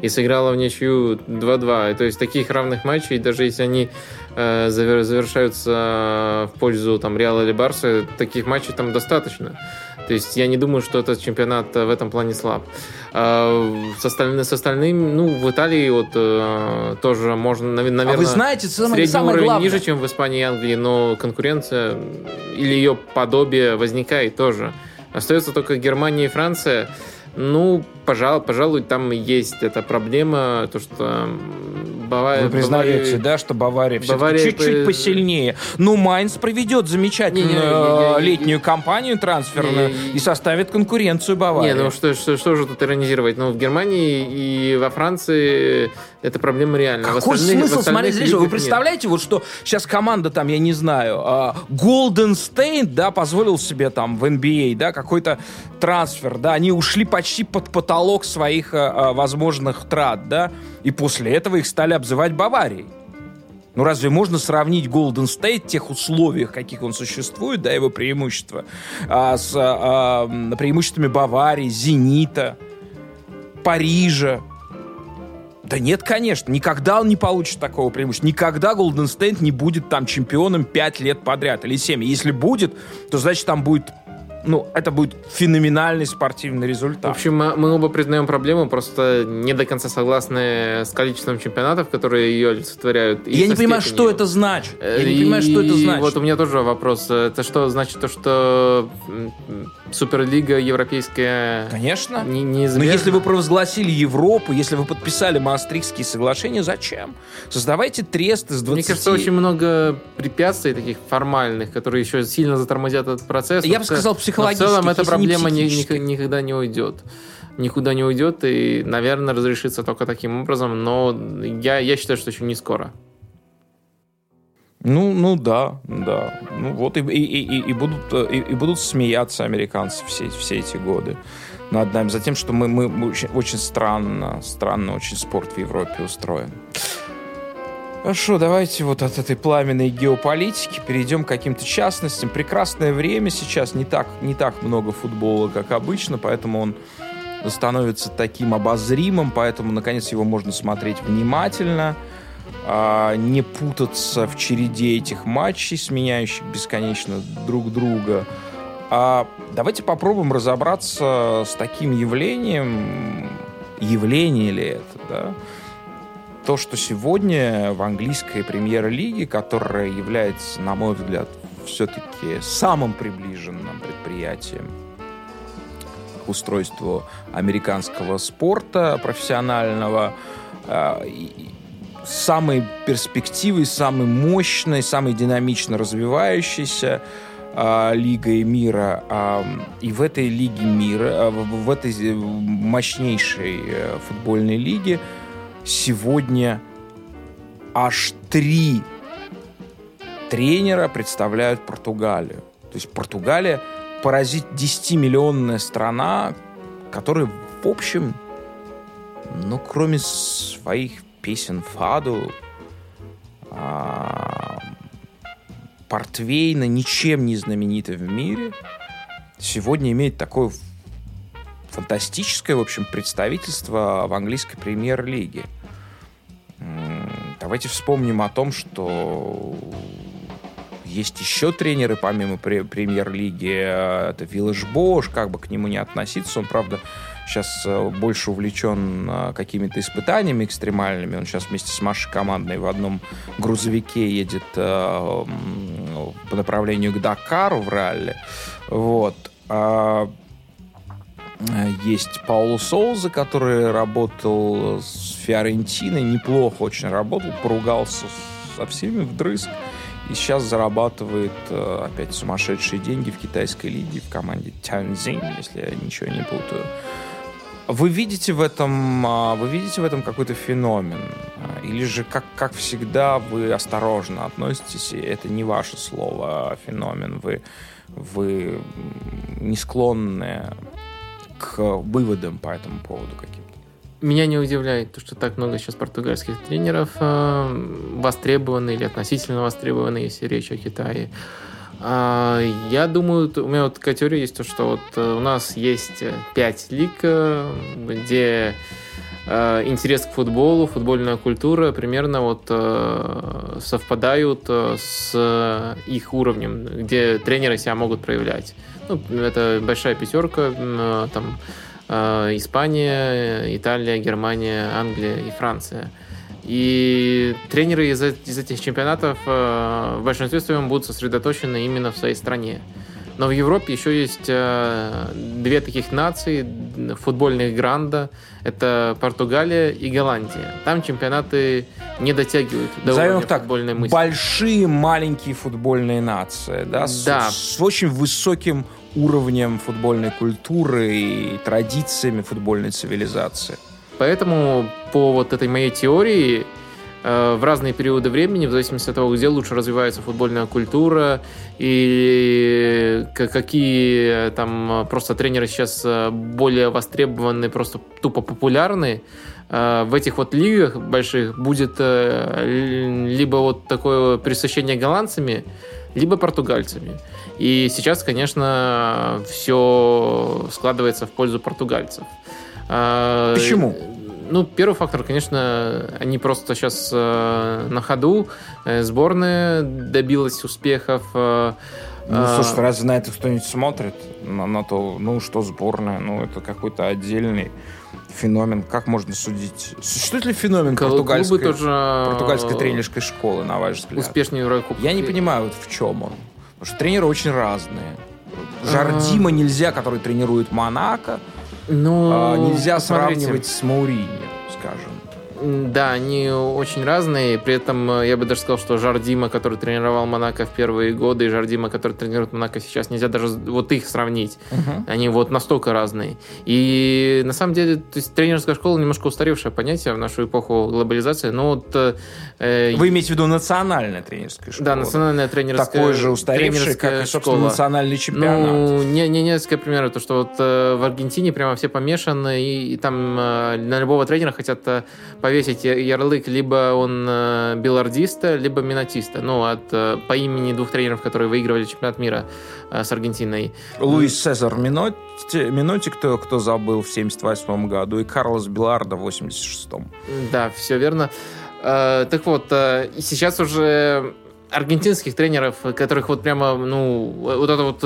и сыграла в ничью 2-2. То есть таких равных матчей, даже если они э, завершаются в пользу там Реала или Барса, таких матчей там достаточно. То есть я не думаю, что этот чемпионат в этом плане слаб. А, с, остальным, с остальным, ну, в Италии вот э, тоже можно, наверное, а вы знаете, самое, средний уровень главное. ниже, чем в Испании и Англии, но конкуренция или ее подобие возникает тоже. Остается только Германия и Франция. Ну, пожалуй, пожалуй, там есть эта проблема, то, что Бавария... Вы признаете, Бавария... да, что Бавария, Бавария чуть-чуть по... посильнее. Ну, Майнц проведет замечательную летнюю кампанию трансферную и составит конкуренцию Баварии. Не, ну что, что, что же тут иронизировать? Ну, в Германии и во Франции эта проблема реальна. Какой смысл смотреть здесь? Вы представляете, нет. вот что сейчас команда там, я не знаю, uh, Golden State, да, позволил себе там в NBA, да, какой-то трансфер, да, они ушли почти под потолок своих uh, возможных трат, да, и после этого их стали обзывать Баварией. Ну разве можно сравнить Golden State в тех условиях, каких он существует, да, его преимущества, а, с а, преимуществами Баварии, Зенита, Парижа? Да нет, конечно, никогда он не получит такого преимущества. Никогда Golden State не будет там чемпионом 5 лет подряд или 7. Если будет, то значит там будет ну, это будет феноменальный спортивный результат. В общем, мы, мы оба признаем проблему, просто не до конца согласны с количеством чемпионатов, которые ее олицетворяют. Я не понимаю, что это значит. Я не понимаю, что это значит. Вот у меня тоже вопрос. Это что значит то, что Суперлига европейская... Конечно. Не, неизбежна. Но если вы провозгласили Европу, если вы подписали Маастрихтские соглашения, зачем? Создавайте трест из 20... Мне кажется, очень много препятствий таких формальных, которые еще сильно затормозят этот процесс. Я бы сказал, психологически. в целом эта проблема ни, ни, никогда не уйдет. Никуда не уйдет и, наверное, разрешится только таким образом, но я, я считаю, что еще не скоро. Ну, ну да, да. Ну вот и, и, и, и, будут, и, и будут смеяться американцы все, все эти годы над нами, за тем, что мы, мы очень, очень странно, странно очень спорт в Европе устроен. Хорошо, давайте вот от этой пламенной геополитики перейдем к каким-то частностям. Прекрасное время сейчас, не так, не так много футбола, как обычно, поэтому он становится таким обозримым, поэтому, наконец, его можно смотреть внимательно, а, не путаться в череде этих матчей, сменяющих бесконечно друг друга. А давайте попробуем разобраться с таким явлением, явление ли это, да, то, что сегодня в английской премьер-лиге, которая является, на мой взгляд, все-таки самым приближенным предприятием к устройству американского спорта профессионального, э, самой перспективой, самой мощной, самой динамично развивающейся э, лигой мира. Э, и в этой лиге мира, в, этой мощнейшей футбольной лиге сегодня аж три тренера представляют Португалию. То есть Португалия поразить 10-миллионная страна, которая, в общем, ну, кроме своих песен Фаду, а, Портвейна ничем не знаменита в мире, сегодня имеет такое фантастическое, в общем, представительство в английской премьер-лиге. Давайте вспомним о том, что есть еще тренеры, помимо премьер-лиги. Это Виллаж Бош, как бы к нему не относиться. Он, правда, сейчас э, больше увлечен э, какими-то испытаниями экстремальными. Он сейчас вместе с Машей командной в одном грузовике едет э, по направлению к Дакару в ралли. Вот. А, есть Пауло Соуза, который работал с Фиорентиной, неплохо очень работал, поругался со всеми вдрызг. И сейчас зарабатывает опять сумасшедшие деньги в китайской лиге в команде Тяньцзинь, если я ничего не путаю. Вы видите в этом, а, вы видите в этом какой-то феномен? А, или же, как, как всегда, вы осторожно относитесь, и это не ваше слово, а феномен, вы, вы не склонны к выводам по этому поводу каким-то? Меня не удивляет то, что так много сейчас португальских тренеров э, востребованы или относительно востребованы, если речь о Китае. А, я думаю, у меня вот такая теория есть, то, что вот э, у нас есть э, пять лиг, э, где интерес к футболу, футбольная культура примерно вот совпадают с их уровнем, где тренеры себя могут проявлять. Ну, это большая пятерка, там Испания, Италия, Германия, Англия и Франция. И тренеры из, из этих чемпионатов э, в большинстве своем будут сосредоточены именно в своей стране. Но в Европе еще есть э, две таких нации футбольных гранда. Это Португалия и Голландия. Там чемпионаты не дотягивают до Назовем уровня так, футбольной мысли. Большие, маленькие футбольные нации, да? Да. С, с очень высоким уровнем футбольной культуры и традициями футбольной цивилизации. Поэтому по вот этой моей теории в разные периоды времени, в зависимости от того, где лучше развивается футбольная культура и какие там просто тренеры сейчас э, более востребованы, просто тупо популярны, э, в этих вот лигах больших будет либо вот такое присущение голландцами, либо португальцами. И сейчас, конечно, все складывается в пользу португальцев. Почему? Ну, первый фактор, конечно, они просто сейчас э, на ходу. Э, сборная добилась успехов. Э, ну, слушай, разве на это кто-нибудь смотрит? На, на то, ну, что сборная? Ну, это какой-то отдельный феномен. Как можно судить? Существует ли феномен португальской, тоже португальской тренерской школы, на ваш взгляд? Успешный Еврокубок. Я не понимаю, вот в чем он. Потому что тренеры очень разные. Жардима нельзя, который тренирует Монако. Ну, а, нельзя посмотрите. сравнивать с Мауриньо, скажем. Да, они очень разные. При этом э, я бы даже сказал, что Жардима, который тренировал Монако в первые годы, и Жардима, который тренирует Монако сейчас, нельзя даже вот их сравнить. Uh-huh. Они вот настолько разные. И на самом деле, то есть тренерская школа немножко устаревшее понятие в нашу эпоху глобализации. Но вот, э, Вы имеете в виду национальная тренерская школа? Да, национальная тренерская Такой же устаревший, как и, собственно, школа. национальный чемпионат. Ну, не, не несколько примеров. То, что вот э, в Аргентине прямо все помешаны, и, и там э, на любого тренера хотят э, повесить ярлык, либо он э, билардиста, либо минотиста. Ну, от, э, по имени двух тренеров, которые выигрывали чемпионат мира э, с Аргентиной. Луис Цезар Минотти, Минотти кто, кто забыл, в 78 году, и Карлос Биларда в 86-м. Да, все верно. Так вот, сейчас уже аргентинских тренеров, которых вот прямо, ну, вот это вот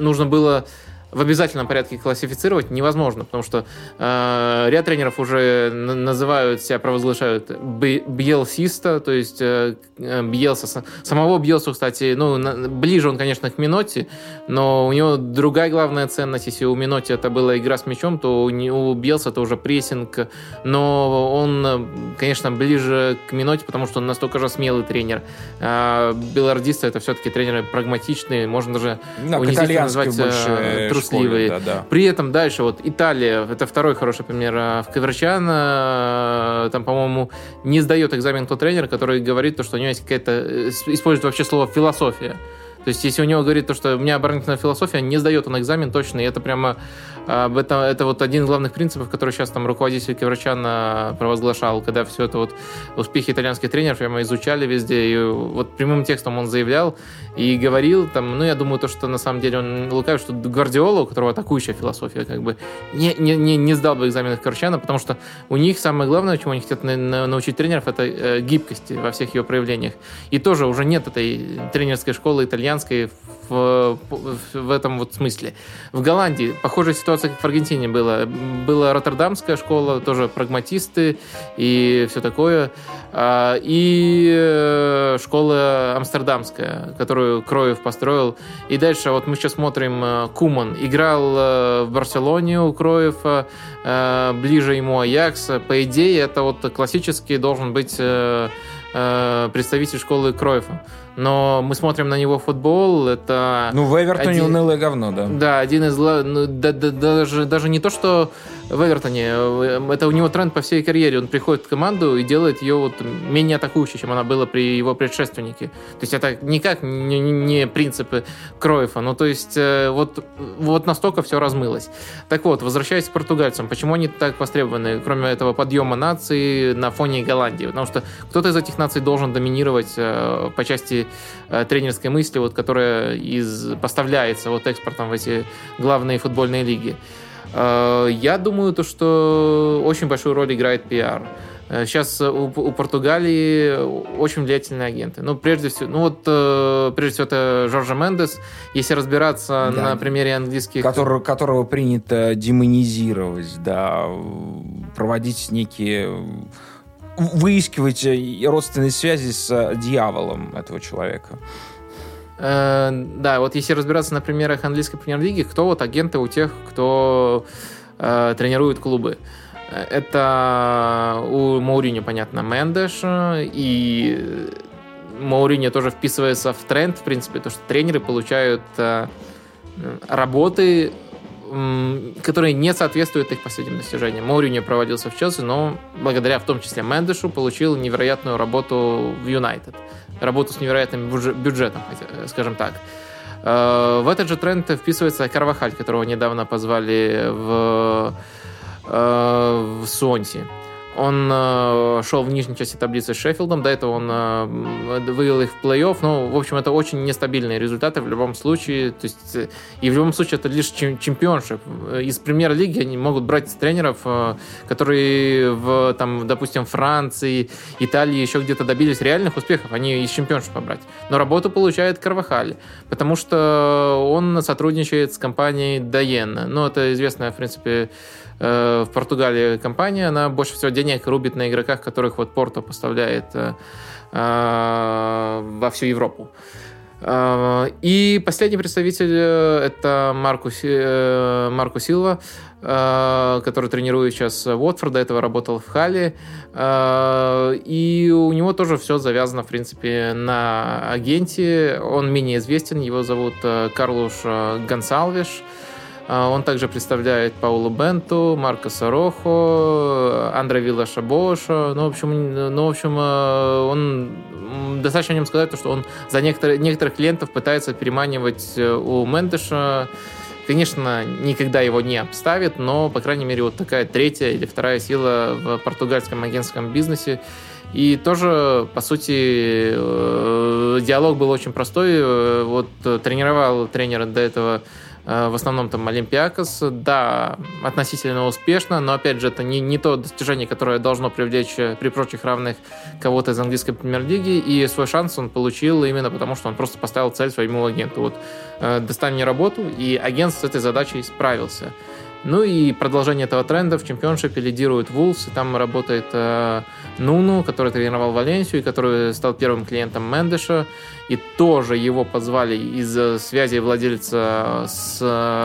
нужно было в обязательном порядке классифицировать невозможно, потому что э, ряд тренеров уже называют себя, провозглашают бьелсиста, то есть э, Бьелса, самого Бьелсу, кстати, ну, на, ближе он, конечно, к Миноте, но у него другая главная ценность, если у Миноти это была игра с мячом, то у, у Бьелса это уже прессинг, но он, конечно, ближе к Миноте, потому что он настолько же смелый тренер. А Белардиста это все-таки тренеры прагматичные, можно даже ну, унизительно назвать э, трусливые. Школе, да, да. При этом дальше вот Италия, это второй хороший пример. А в Каверчан э, там, по-моему, не сдает экзамен тот тренер, который говорит, то, что у него есть какая-то... Э, использует вообще слово «философия». То есть, если у него говорит то, что у меня оборонительная философия, не сдает он экзамен точно, и это прямо об этом, это вот один из главных принципов, который сейчас там руководитель Кеврачан провозглашал, когда все это вот успехи итальянских тренеров прямо изучали везде, и вот прямым текстом он заявлял и говорил там, ну, я думаю, то, что на самом деле он лукавит, что Гвардиола, у которого атакующая философия, как бы, не, не, не, не сдал бы экзамены Кеврачана, потому что у них самое главное, чему они хотят научить тренеров, это э, гибкости во всех ее проявлениях. И тоже уже нет этой тренерской школы итальянской в, в этом вот смысле. В Голландии похожая ситуация, как в Аргентине была. Была Роттердамская школа, тоже прагматисты и все такое. А, и э, школа Амстердамская, которую Кроев построил. И дальше вот мы сейчас смотрим э, Куман. Играл э, в Барселоне у Кроева, ближе ему Аякс. По идее, это вот классический должен быть представитель школы Кроева но мы смотрим на него футбол, это... Ну, в Эвертоне один... унылое говно, да. Да, один из... Ну, да, да, даже, даже не то, что в Эвертоне, это у него тренд по всей карьере. Он приходит в команду и делает ее вот менее атакующей, чем она была при его предшественнике. То есть это никак не, не принципы Кроефа. Ну, то есть э, вот, вот настолько все размылось. Так вот, возвращаясь к португальцам, почему они так востребованы, кроме этого подъема нации на фоне Голландии? Потому что кто-то из этих наций должен доминировать э, по части Э, тренерской мысли, вот, которая из, поставляется вот экспортом в эти главные футбольные лиги. Э, я думаю, то, что очень большую роль играет пиар. Э, сейчас у, у Португалии очень влиятельные агенты. Ну, прежде всего, ну вот, прежде всего, это Жоржа Мендес. Если разбираться да. на примере английских... Который, которого принято демонизировать, да, проводить некие выискивать родственные связи с э, дьяволом этого человека. Э, да, вот если разбираться на примерах английской премьер-лиги, кто вот агенты у тех, кто э, тренирует клубы. Это у Мауриньо, понятно, Мендеш, и Мауриньо тоже вписывается в тренд, в принципе, то, что тренеры получают э, работы которые не соответствуют их последним достижениям. Мауриньо проводился в Челси, но благодаря в том числе Мендешу получил невероятную работу в Юнайтед. Работу с невероятным бюджетом, скажем так. Э, в этот же тренд вписывается Карвахаль, которого недавно позвали в, э, в Суонси. Он э, шел в нижней части таблицы с Шеффилдом, до этого он э, вывел их в плей-офф. Ну, в общем, это очень нестабильные результаты в любом случае. То есть, э, и в любом случае это лишь чемпионшип. Из премьер-лиги они могут брать тренеров, э, которые в, там, допустим, Франции, Италии еще где-то добились реальных успехов. Они из чемпионшипа брать. Но работу получает Карвахаль, потому что он сотрудничает с компанией Даен. Ну, это известная, в принципе, Э, в Португалии компания, она больше всего денег рубит на игроках, которых вот Порто поставляет э, э, во всю Европу. И последний представитель это Марку, Марку Силва, который тренирует сейчас Уотфорд, до этого работал в Хале. И у него тоже все завязано, в принципе, на агенте. Он менее известен, его зовут Карлуш Гонсалвиш. А, он также представляет Паулу Бенту, Марко Сорохо, Андре Вилла Шабоша. Ну, в общем, ну, в общем, э, он достаточно о нем сказать, что он за некоторых, некоторых клиентов пытается переманивать э, у Мендеша. Конечно, никогда его не обставит, но, по крайней мере, вот такая третья или вторая сила в португальском агентском бизнесе. И тоже, по сути, э, диалог был очень простой. Вот тренировал тренера до этого в основном там Олимпиакос, да, относительно успешно, но опять же это не, не то достижение, которое должно привлечь при прочих равных кого-то из английской премьер-лиги, и свой шанс он получил именно потому, что он просто поставил цель своему агенту. Вот, достань мне работу, и агент с этой задачей справился. Ну и продолжение этого тренда в чемпионшипе лидирует Вулс, и там работает э, Нуну, который тренировал Валенсию, и который стал первым клиентом Мендеша, и тоже его позвали из связи владельца с...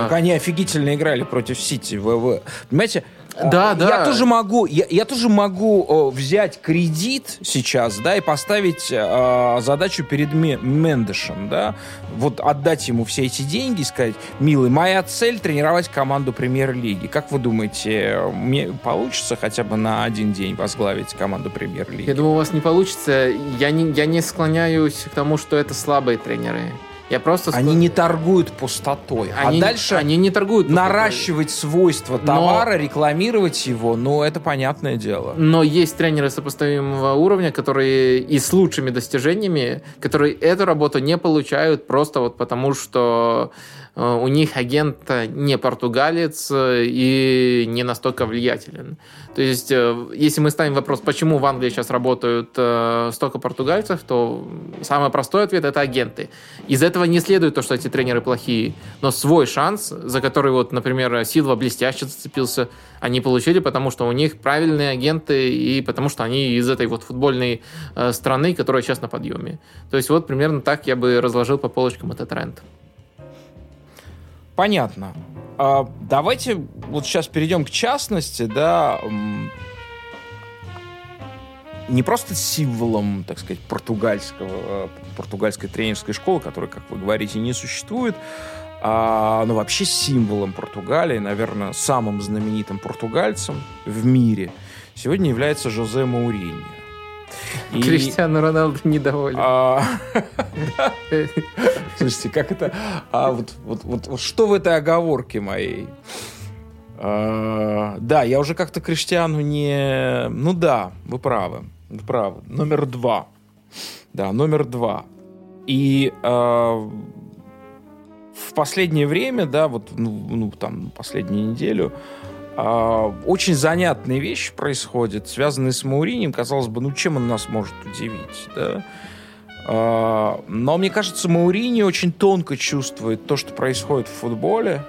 Как они офигительно играли против Сити. Вы, вы, понимаете, да, а, да. Я тоже могу, я, я тоже могу о, взять кредит сейчас, да, и поставить э, задачу перед Мендешем, да, вот отдать ему все эти деньги и сказать, милый, моя цель тренировать команду премьер-лиги. Как вы думаете, мне получится хотя бы на один день возглавить команду премьер-лиги? Я думаю, у вас не получится. Я не, я не склоняюсь к тому, что это слабые тренеры. Я просто Они не торгуют пустотой. А они, а дальше они не торгуют пустотой. наращивать свойства товара, но... рекламировать его, ну, это понятное дело. Но есть тренеры сопоставимого уровня, которые и с лучшими достижениями, которые эту работу не получают просто вот потому, что у них агент не португалец э, и не настолько влиятелен. То есть, э, если мы ставим вопрос, почему в Англии сейчас работают столько португальцев, то самый простой ответ – это агенты. Из этого не следует то, что эти тренеры плохие, но свой шанс, за который, вот, например, Силва блестяще зацепился, они получили, потому что у них правильные агенты и потому что они из этой вот футбольной страны, которая сейчас на подъеме. То есть, вот примерно так я бы разложил по полочкам этот тренд. Понятно. А, давайте вот сейчас перейдем к частности, да, не просто символом, так сказать, португальского, португальской тренерской школы, которая, как вы говорите, не существует, а, но вообще символом Португалии, наверное, самым знаменитым португальцем в мире сегодня является Жозе Мауриньо. И... Криштиану Роналду недоволен. А... Слушайте, как это... А вот, вот, вот, вот что в этой оговорке моей? А, да, я уже как-то Криштиану не... Ну да, вы правы. Вы правы. Номер два. Да, номер два. И а, в последнее время, да, вот, ну, ну там, последнюю неделю, очень занятные вещи происходят, связанные с Мауринем. Казалось бы, ну чем он нас может удивить, да? А, но мне кажется, Маурини очень тонко чувствует то, что происходит в футболе.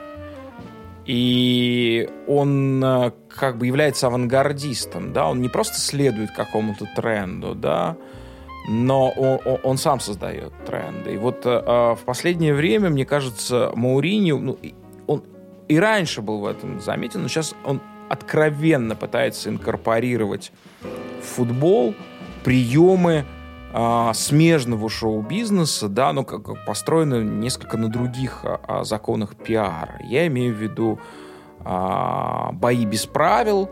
И он а, как бы является авангардистом, да, он не просто следует какому-то тренду, да, но он, он сам создает тренды. И вот э, в последнее время, мне кажется, Маурини, ну, и раньше был в этом заметен, но сейчас он откровенно пытается инкорпорировать в футбол приемы а, смежного шоу-бизнеса, да, но как, как построены несколько на других а, а, законах пиара. Я имею в виду а, бои без правил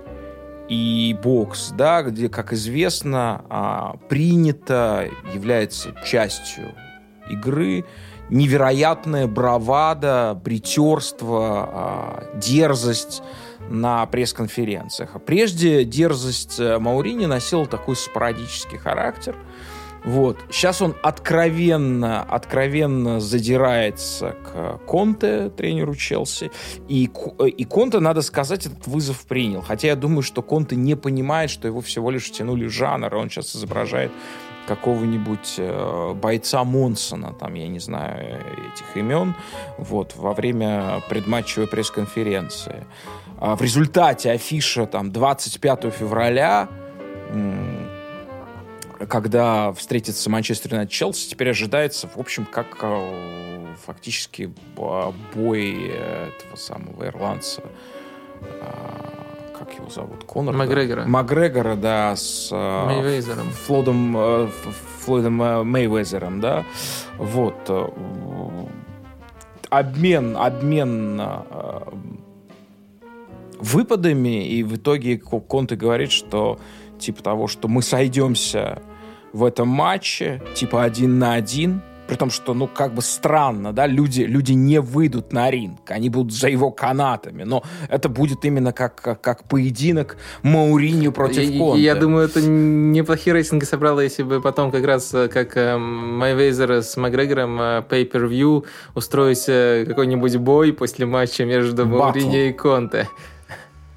и бокс, да, где, как известно, а, принято является частью игры невероятная бравада, бритерство, а, дерзость на пресс-конференциях. А прежде дерзость э, Маурини носила такой спорадический характер. Вот. Сейчас он откровенно, откровенно задирается к Конте, тренеру Челси. И, э, и Конте, надо сказать, этот вызов принял. Хотя я думаю, что Конте не понимает, что его всего лишь тянули в жанр, он сейчас изображает какого-нибудь э, бойца Монсона, там, я не знаю этих имен, вот, во время предматчевой пресс-конференции. А в результате афиша там 25 февраля, когда встретится Манчестер Юнайтед Челси, теперь ожидается, в общем, как э, фактически бой этого самого ирландца а, как его зовут? Конор? Макгрегора. Да? Макгрегора, да, с э, Мейвезером. Флодом, э, Флойдом э, Мейвезером, да. Вот. Обмен, обмен выпадами, и в итоге Конте говорит, что типа того, что мы сойдемся в этом матче, типа один на один, При том, что, ну, как бы странно, да, люди, люди не выйдут на ринг, они будут за его канатами, но это будет именно как, как, как поединок Мауриню против я, Конте. Я думаю, это неплохие рейтинги собрало, если бы потом как раз э, как э, Майвейзер с Макгрегором э, pay-per-view устроить э, какой-нибудь бой после матча между Мауриньо и Конте.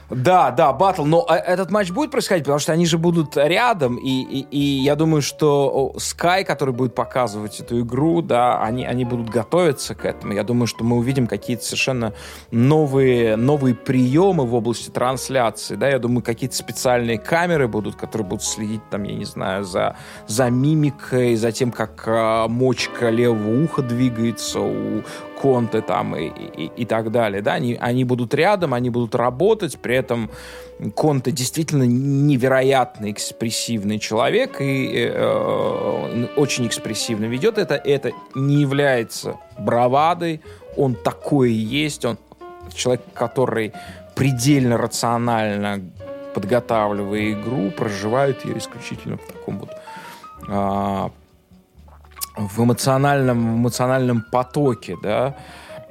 Да, да, батл, но а, этот матч будет происходить, потому что они же будут рядом, и, и, и я думаю, что Sky, который будет показывать эту игру, да, они, они будут готовиться к этому. Я думаю, что мы увидим какие-то совершенно новые, новые приемы в области трансляции, да, я думаю, какие-то специальные камеры будут, которые будут следить, там, я не знаю, за, за мимикой, за тем, как а, мочка левого уха двигается у, Конте там и, и, и так далее, да, они, они будут рядом, они будут работать, при этом Конте действительно невероятно экспрессивный человек и э, очень экспрессивно ведет. Это, это не является бравадой, он такой и есть, он человек, который предельно рационально подготавливая игру, проживает ее исключительно в таком вот а, в эмоциональном, в эмоциональном потоке, да,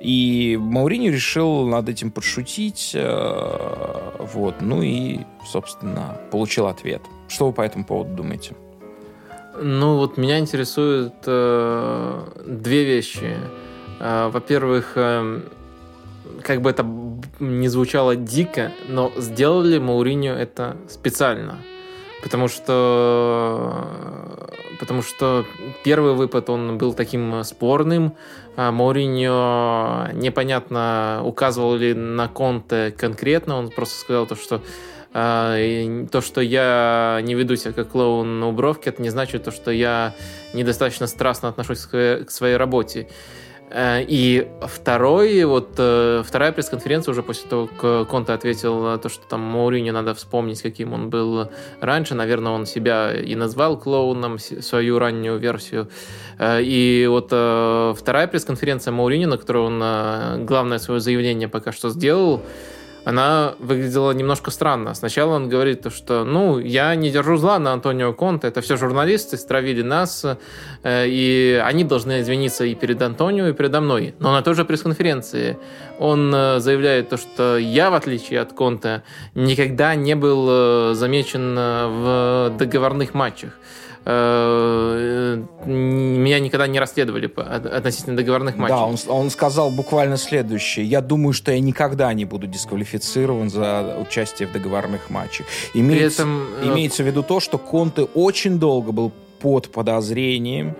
и Маурини решил над этим подшутить, э, вот, ну и, собственно, получил ответ. Что вы по этому поводу думаете? Ну, вот меня интересуют э, две вещи. Э, во-первых, э, как бы это не звучало дико, но сделали Мауриньо это специально. Потому что, потому что первый выпад, он был таким спорным. А Мауриньо непонятно, указывал ли на Конте конкретно. Он просто сказал то, что а, то, что я не веду себя как клоун на убровке, это не значит то, что я недостаточно страстно отношусь к своей работе. Э, и второй, вот э, вторая пресс-конференция уже после того, как Конте ответил то, что там Мауриню надо вспомнить, каким он был раньше. Наверное, он себя и назвал клоуном, свою раннюю версию. Э, и вот вторая пресс-конференция Мауриню, на которой он главное свое заявление пока что сделал, она выглядела немножко странно. Сначала он говорит, что, ну, я не держу зла на Антонио Конте, это все журналисты стравили нас, э, и они должны извиниться и перед Антонио, и передо мной. Но на той же пресс-конференции он э, заявляет то, что я, в отличие от Конте, никогда не был э, замечен в договорных матчах. Э, меня никогда не расследовали относительно договорных матчей. Да, он, он сказал буквально следующее. Я думаю, что я никогда не буду дисквалифицирован за участие в договорных матчах. Имеется, этом... Э, имеется в виду то, что Конте очень долго был под подозрением.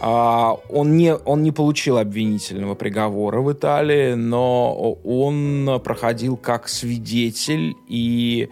А, он не, он не получил обвинительного приговора в Италии, но он проходил как свидетель и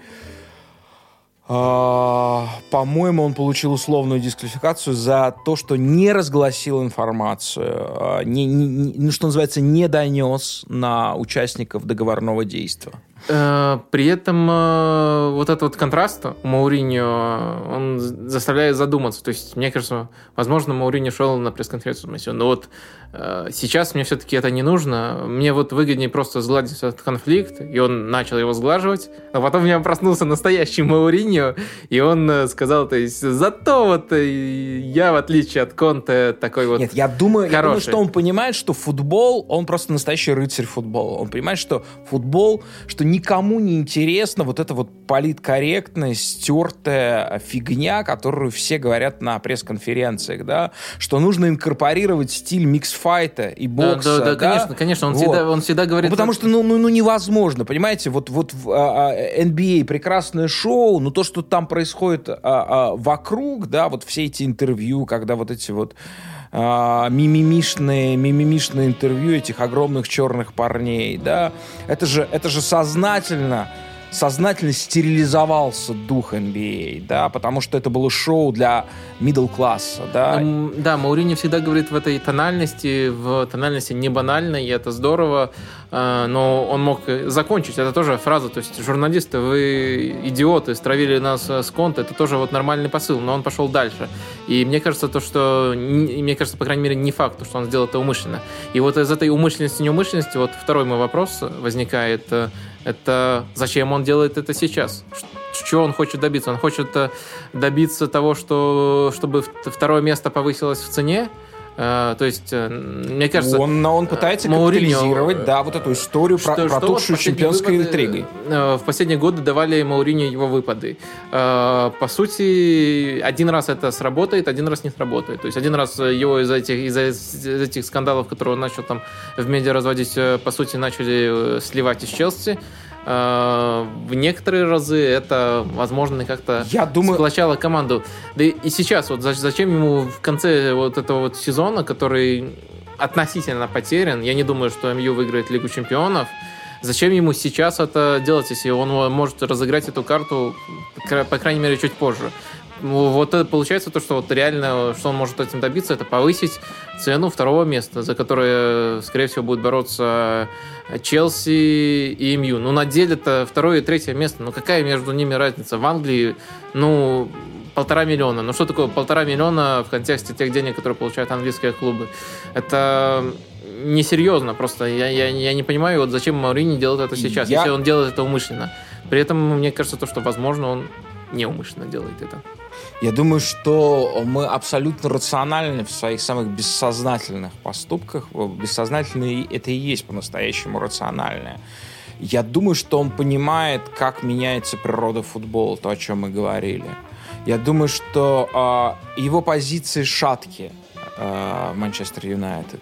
по-моему, он получил условную дисквалификацию за то, что не разгласил информацию, а, не, не, ну, что называется, не донес на участников договорного действия. Э, при этом э, вот этот вот контраст у Мауриньо, он заставляет задуматься. То есть, мне кажется, возможно, Мауриньо шел на пресс-конференцию, но вот э, сейчас мне все-таки это не нужно. Мне вот выгоднее просто сгладить этот конфликт, и он начал его сглаживать. А потом у меня проснулся настоящий Мауриньо, и он сказал, то есть, зато вот я, в отличие от Конте, такой вот Нет, я думаю, я думаю, что он понимает, что футбол, он просто настоящий рыцарь футбола. Он понимает, что футбол, что никому не интересна вот эта вот политкорректная, стертая фигня, которую все говорят на пресс-конференциях, да, что нужно инкорпорировать стиль миксфайта и бокса. Да, да, да, да? конечно, конечно, он, вот. всегда, он всегда говорит... Ну, потому что, ну, ну, ну, невозможно, понимаете, вот, вот в а, NBA а, прекрасное шоу, но то, что там происходит а, а, вокруг, да, вот все эти интервью, когда вот эти вот а, мимимишные, мимимишные интервью этих огромных черных парней, да, это же, это же сознательно сознательно стерилизовался дух NBA, да, потому что это было шоу для middle класса, да. Да, Маурини всегда говорит в этой тональности, в тональности не банальной, и это здорово. А, но он мог закончить. Это тоже фраза, то есть журналисты, вы идиоты, стравили нас с конта, это тоже вот нормальный посыл, но он пошел дальше. И мне кажется, то, что, мне кажется, по крайней мере, не факт, что он сделал это умышленно. И вот из этой умышленности, неумышленности, вот второй мой вопрос возникает, э, это зачем он делает это сейчас? Чего он хочет добиться? Он хочет э, добиться того, что, чтобы второе место повысилось в цене, то есть, э, мне кажется... Он, он пытается Мауриньо, капитализировать, да, вот эту историю что, про протухшую чемпионской выпады, интригой. В последние годы давали Мауриньо его выпады. По сути, один раз это сработает, один раз не сработает. То есть, один раз его из-за этих, из этих скандалов, которые он начал там в медиа разводить, по сути, начали сливать из Челси. Э, в некоторые разы это, возможно, как-то Я думаю... сплочало команду. Да и сейчас, вот зачем ему в конце вот этого вот сезона, который относительно потерян, я не думаю, что МЮ выиграет Лигу Чемпионов, зачем ему сейчас это делать, если он может разыграть эту карту, по крайней мере, чуть позже? Вот это получается то, что вот реально, что он может этим добиться, это повысить цену второго места, за которое, скорее всего, будет бороться Челси и МЮ. Ну, на деле это второе и третье место. Ну, какая между ними разница? В Англии, ну, полтора миллиона. Ну, что такое полтора миллиона в контексте тех денег, которые получают английские клубы? Это несерьезно просто. Я, я, я не понимаю, вот зачем Маурини делает это сейчас, я... если он делает это умышленно. При этом мне кажется, то, что, возможно, он неумышленно делает это. Я думаю, что мы абсолютно рациональны в своих самых бессознательных поступках. Бессознательные это и есть по-настоящему рациональное. Я думаю, что он понимает, как меняется природа футбола, то, о чем мы говорили. Я думаю, что э, его позиции шатки э, Манчестер Юнайтед.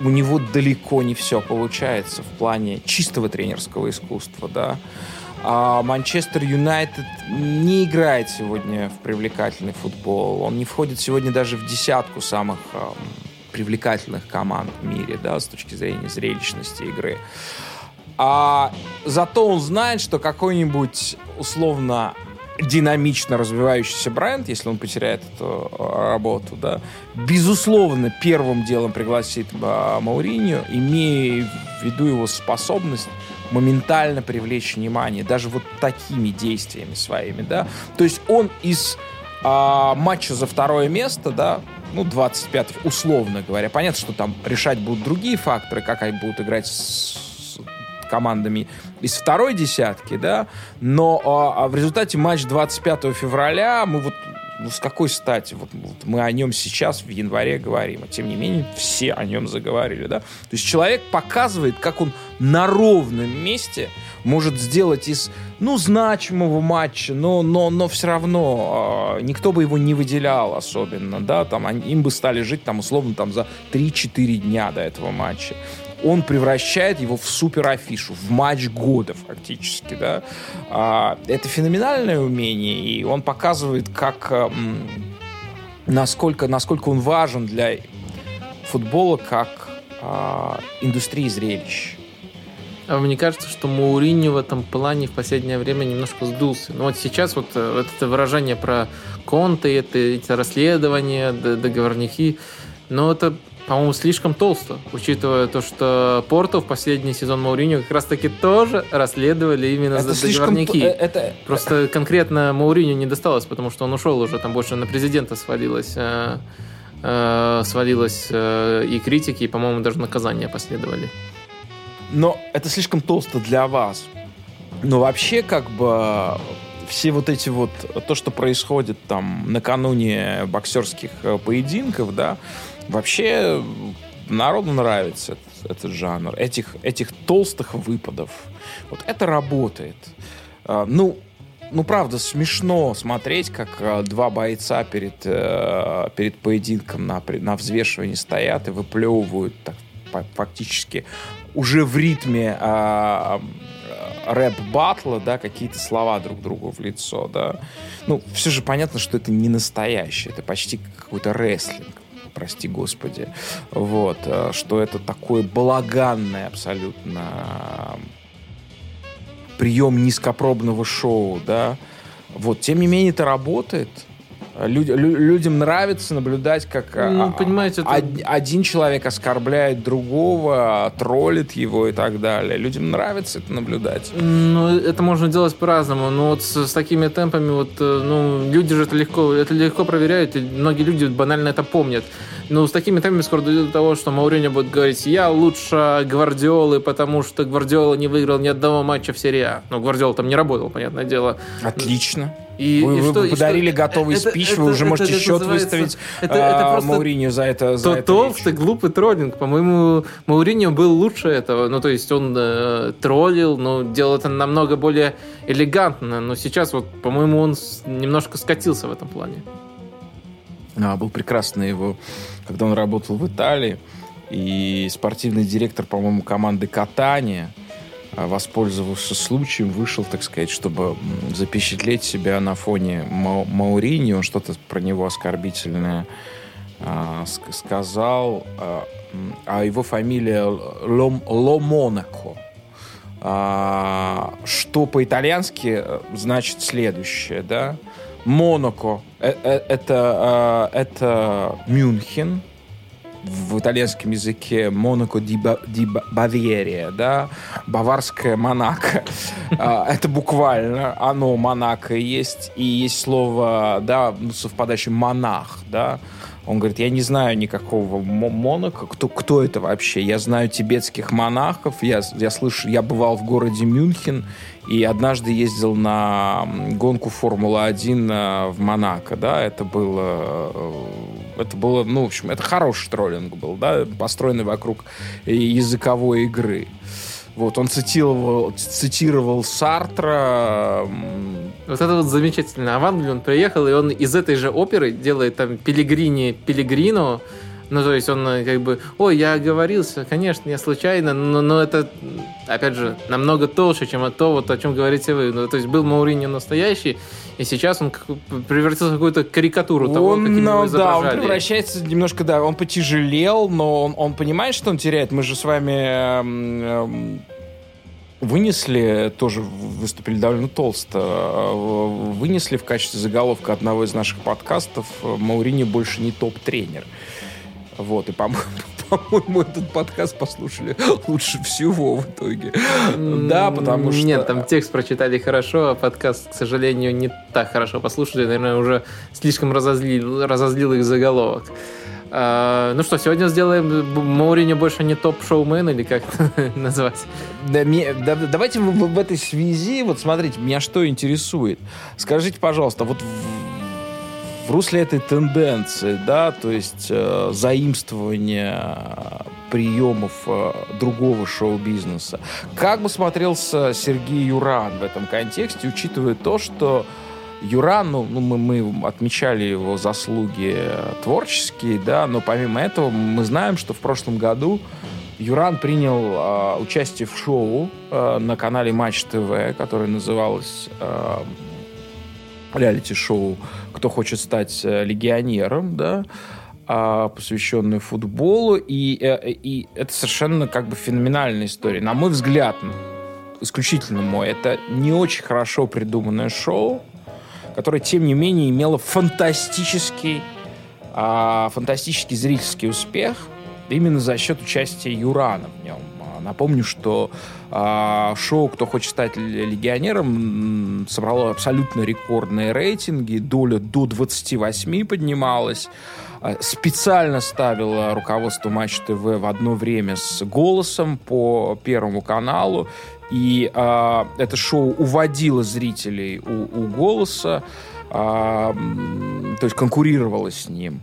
У него далеко не все получается в плане чистого тренерского искусства, да. А Манчестер Юнайтед не играет сегодня в привлекательный футбол. Он не входит сегодня даже в десятку самых привлекательных команд в мире, да, с точки зрения зрелищности игры. А зато он знает, что какой-нибудь условно динамично развивающийся бренд, если он потеряет эту работу, да, безусловно, первым делом пригласит а, Мауриньо, имея в виду его способность моментально привлечь внимание, даже вот такими действиями своими, да. То есть он из а, матча за второе место, да, ну, 25 условно говоря. Понятно, что там решать будут другие факторы, как они будут играть с командами из второй десятки, да, но а, а в результате матч 25 февраля мы вот ну, с какой стати? Вот, вот мы о нем сейчас в январе говорим, а тем не менее все о нем заговорили, да? То есть человек показывает, как он на ровном месте может сделать из, ну, значимого матча, но, но, но все равно э, никто бы его не выделял особенно, да, там, они, им бы стали жить там условно там за 3-4 дня до этого матча он превращает его в супер афишу, в матч года фактически, да. А, это феноменальное умение, и он показывает, как насколько, насколько он важен для футбола как а, индустрии зрелищ. А мне кажется, что Мауриньо в этом плане в последнее время немножко сдулся. Ну вот сейчас вот, э, вот это выражение про конты, это, эти расследования, договорники, но это по-моему, слишком толсто, учитывая то, что Порту в последний сезон Мауриньо как раз-таки тоже расследовали именно это за договорники. Э, это... Просто конкретно Мауриньо не досталось, потому что он ушел уже, там больше на президента свалилось, э, э, свалилось э, и критики, и, по-моему, даже наказания последовали. Но это слишком толсто для вас. Но вообще, как бы, все вот эти вот, то, что происходит там накануне боксерских э, поединков, да, Вообще народу нравится этот, этот жанр, этих, этих толстых выпадов. Вот это работает. А, ну, ну, правда, смешно смотреть, как а, два бойца перед, э, перед поединком на, на взвешивании стоят и выплевывают так, фактически уже в ритме а, рэп-батла, да, какие-то слова друг другу в лицо, да. Ну, все же понятно, что это не настоящее, это почти какой-то рестлинг прости господи. Вот, э, что это такое балаганное абсолютно прием низкопробного шоу, да. Вот, тем не менее, это работает. Люд, людям нравится наблюдать, как а, ну, понимаете, это... один человек оскорбляет другого, троллит его и так далее. Людям нравится это наблюдать. Ну, это можно делать по-разному. Но вот с, с такими темпами, вот, э, ну, люди же это легко, это легко проверяют, и многие люди банально это помнят. Ну, с такими темпами скоро дойдет до того, что Мауриньо будет говорить, я лучше Гвардиолы, потому что Гвардиола не выиграл ни одного матча в серии А. Но Гвардиола там не работал, понятное дело. Отлично. И, вы, и вы что, и подарили что? готовый Это- спич, это- вы уже это- можете это счет выставить это- это а, Мауриньо за это. За То это толстый, речь. глупый троллинг. По-моему, Мауриньо был лучше этого. Ну, то есть он э, троллил, но делал это намного более элегантно. Но сейчас, вот, по-моему, он немножко скатился в этом плане. А, был прекрасный его, когда он работал в Италии, и спортивный директор, по-моему, команды катания, воспользовавшись случаем, вышел, так сказать, чтобы запечатлеть себя на фоне Ма- Маурини. Он что-то про него оскорбительное а, ск- сказал. а, м, а его фамилия Лом- Ломонако. А, что по-итальянски э, значит следующее, да? Монако э, э, это, э, это Мюнхен в итальянском языке Монако ди, Ба- ди Ба- Бавария, да, баварская Монако. А, Это буквально оно Монако есть, и есть слово, да, ну, совпадающее монах, да. Он говорит, я не знаю никакого Мо- Монако, кто, кто это вообще? Я знаю тибетских монахов, я, я слышу, я бывал в городе Мюнхен, и однажды ездил на гонку Формулы-1 э, в Монако, да, это было, э, это было, ну, в общем, это хороший троллинг был, да, построенный вокруг э, языковой игры. Вот, он цитировал, цитировал Сартра, Вот это вот замечательно. А в Англию он приехал, и он из этой же оперы делает там Пилигрини Пилигрино. Ну, то есть он э, как бы, ой, я оговорился, конечно, я случайно, но, но это, опять же, намного толще, чем то, вот, о чем говорите вы. Ну, то есть был Мауриньо настоящий, и сейчас он как превратился в какую-то карикатуру того, он, каким ну, его да, он превращается немножко, да, он потяжелел, но он, он понимает, что он теряет. Мы же с вами эм, эм, вынесли, тоже выступили довольно толсто, э, вынесли в качестве заголовка одного из наших подкастов э, «Маурини больше не топ-тренер». Вот, и, по-моему, по-моему, этот подкаст послушали лучше всего в итоге. Да, потому что... Нет, там текст прочитали хорошо, а подкаст, к сожалению, не так хорошо послушали. Наверное, уже слишком разозлил, разозлил их заголовок. А, ну что, сегодня сделаем Мауриньо больше не топ-шоумен, или как назвать? Да, мне- да- давайте в, в- в этой связи, вот смотрите, меня что интересует. Скажите, пожалуйста, вот в, в русле этой тенденции, да, то есть э, заимствования приемов э, другого шоу-бизнеса, как бы смотрелся Сергей Юран в этом контексте, учитывая то, что Юран, ну, ну, мы, мы отмечали его заслуги творческие, да, но помимо этого мы знаем, что в прошлом году Юран принял э, участие в шоу э, на канале Матч ТВ, которое называлось э, реалити-шоу «Кто хочет стать э, легионером», да, а, посвященное футболу, и, э, и это совершенно как бы феноменальная история. На мой взгляд, исключительно мой, это не очень хорошо придуманное шоу, которое, тем не менее, имело фантастический, а, фантастический зрительский успех именно за счет участия Юрана в нем. Напомню, что а, шоу «Кто хочет стать легионером» собрало абсолютно рекордные рейтинги, доля до 28 поднималась. А, Специально ставило руководство Матч ТВ в одно время с голосом по Первому каналу. И а, это шоу уводило зрителей у, у голоса, м, то есть конкурировало с ним.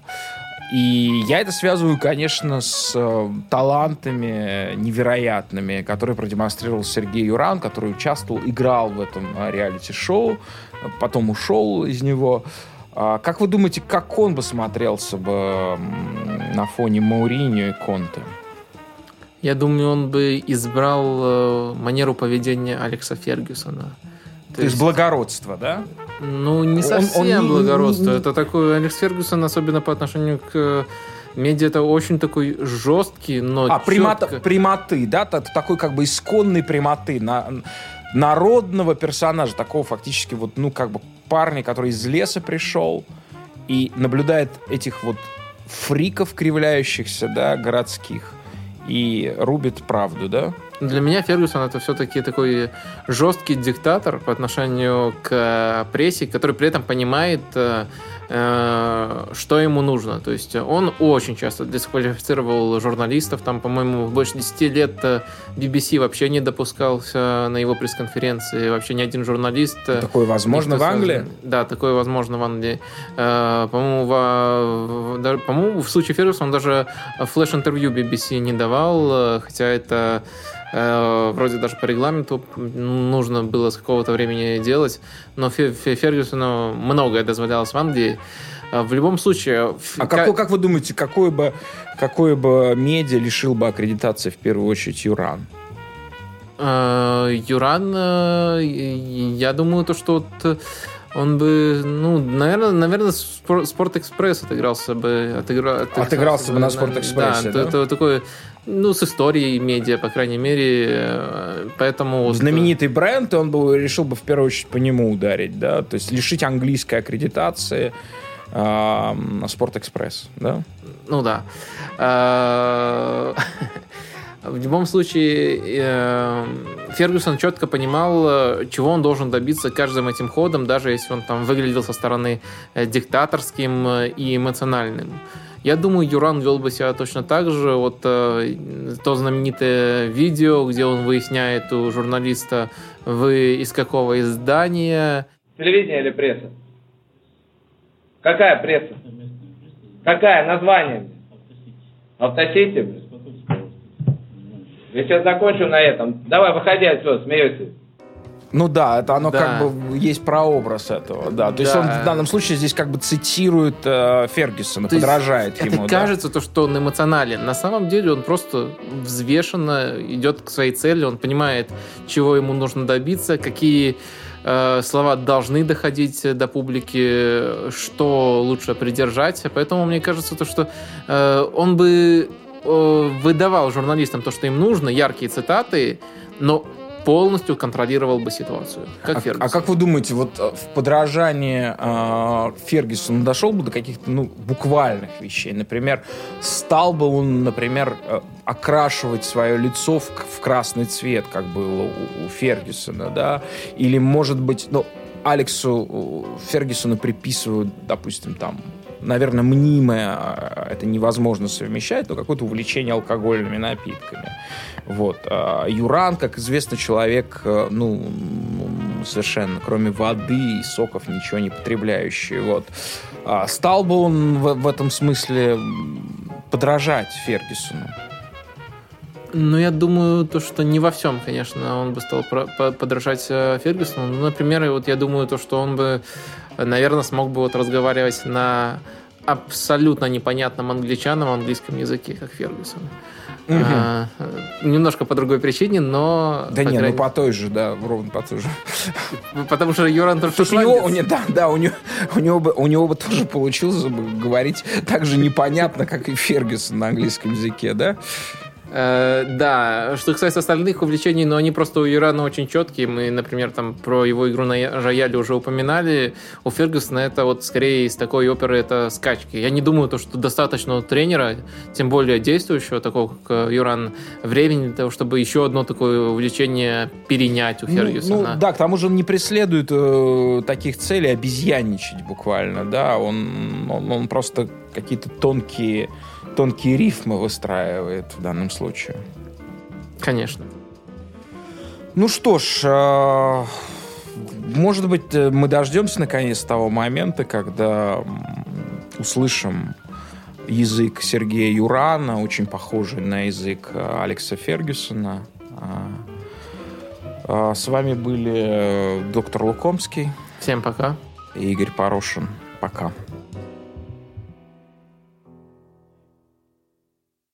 И я это связываю, конечно, с э, талантами невероятными, которые продемонстрировал Сергей Юран, который участвовал, играл в этом э, реалити-шоу, потом ушел из него. А как вы думаете, как он бы смотрелся бы на фоне Мауриньо и Конте? Я думаю, он бы избрал э, манеру поведения Алекса Фергюсона. То, есть благородство, да? Ну, не Он- совсем он не- благородство. Это такой Алекс Фергюсон, особенно по отношению к э, медиа, это очень такой жесткий, но А, чётко. прямоты, да, такой как бы исконной прямоты, на, народного персонажа, такого фактически вот, ну, как бы парня, который из леса пришел и наблюдает этих вот фриков кривляющихся, да, городских, и рубит правду, да? Для меня Фергюсон это все-таки такой жесткий диктатор по отношению к прессе, который при этом понимает, э, э, что ему нужно. То есть он очень часто дисквалифицировал журналистов. Там, по-моему, больше 10 лет BBC вообще не допускался на его пресс-конференции. Вообще ни один журналист... Такое возможно в Англии? Да, такое возможно в Англии. По-моему, в, по-моему, в случае Фергюсона он даже флеш-интервью BBC не давал, хотя это Э, вроде даже по регламенту нужно было с какого-то времени делать, но Фергюсону многое дозволялось в Англии. Э, в любом случае... А как, как вы думаете, какой бы, какой бы медиа лишил бы аккредитации в первую очередь Юран? Э, Юран, я думаю, то, что вот он бы, ну, наверное, наверное, Спорт Экспресс отыгрался бы, отыгра, отыгрался, отыгрался бы на Спорт Экспрессе, да? да? Это, это такой ну, с историей медиа, по крайней мере, э, поэтому... Знаменитый бренд, он бы решил бы в первую очередь по нему ударить, да, то есть лишить английской аккредитации э, Спорт-экспресс, да? Ну да. Э, в любом случае, э, Фергюсон четко понимал, чего он должен добиться каждым этим ходом, даже если он там выглядел со стороны диктаторским и эмоциональным. Я думаю, Юран вел бы себя точно так же. Вот э, то знаменитое видео, где он выясняет у журналиста, вы из какого издания. Телевидение или пресса? Какая пресса? Какая? Название? Автосити? Я сейчас закончу на этом. Давай, выходи отсюда, смеешься. Ну да, это оно да. как бы есть прообраз этого, да. То да. есть он в данном случае здесь как бы цитирует э, Фергюсона, то подражает ему. Это да. кажется то, что он эмоционален. На самом деле он просто взвешенно идет к своей цели, он понимает, чего ему нужно добиться, какие э, слова должны доходить до публики, что лучше придержать. Поэтому мне кажется то, что э, он бы э, выдавал журналистам то, что им нужно, яркие цитаты, но полностью контролировал бы ситуацию, как а, Фергюсон. А как вы думаете, вот э, в подражании э, Фергюсону дошел бы до каких-то ну, буквальных вещей? Например, стал бы он, например, э, окрашивать свое лицо в, в красный цвет, как было у, у Фергюсона, да? Или, может быть, ну, Алексу Фергюсону приписывают, допустим, там наверное, мнимое, а, это невозможно совмещать, но какое-то увлечение алкогольными напитками. Вот. А Юран, как известно, человек, э, ну, совершенно, кроме воды и соков, ничего не потребляющий. Вот. А стал бы он в, в этом смысле подражать Фергюсону? Ну, я думаю, то, что не во всем, конечно, он бы стал подражать э, Фергюсону. Ну, например, вот я думаю, то, что он бы, наверное, смог бы вот разговаривать на абсолютно непонятном англичанам английском языке, как Фергюсон. Угу. А, немножко по другой причине, но... Да по не, крайней... ну по той же, да, ровно по той же. Потому что Юран тоже у него, да, да, у него, у него бы, у него бы тоже получилось бы говорить так же непонятно, как и Фергюсон на английском языке, да? Э, да, что касается остальных увлечений, но они просто у Юрана очень четкие. Мы, например, там про его игру на рояле уже упоминали. У Фергюсона это вот скорее из такой оперы это скачки. Я не думаю, то, что достаточно у тренера, тем более действующего, такого как Юран, времени для того, чтобы еще одно такое увлечение перенять у Фергюсона. Ну, ну да, к тому же он не преследует э, таких целей обезьянничать буквально, да, он, он, он просто какие-то тонкие тонкие рифмы выстраивает в данном случае. Конечно. Ну что ж, а, может быть, э, мы дождемся наконец того момента, когда услышим язык Сергея Юрана, очень похожий на язык э, Алекса Фергюсона. А, а, с вами были э, доктор Лукомский. Всем пока. И Игорь Порошин. Пока.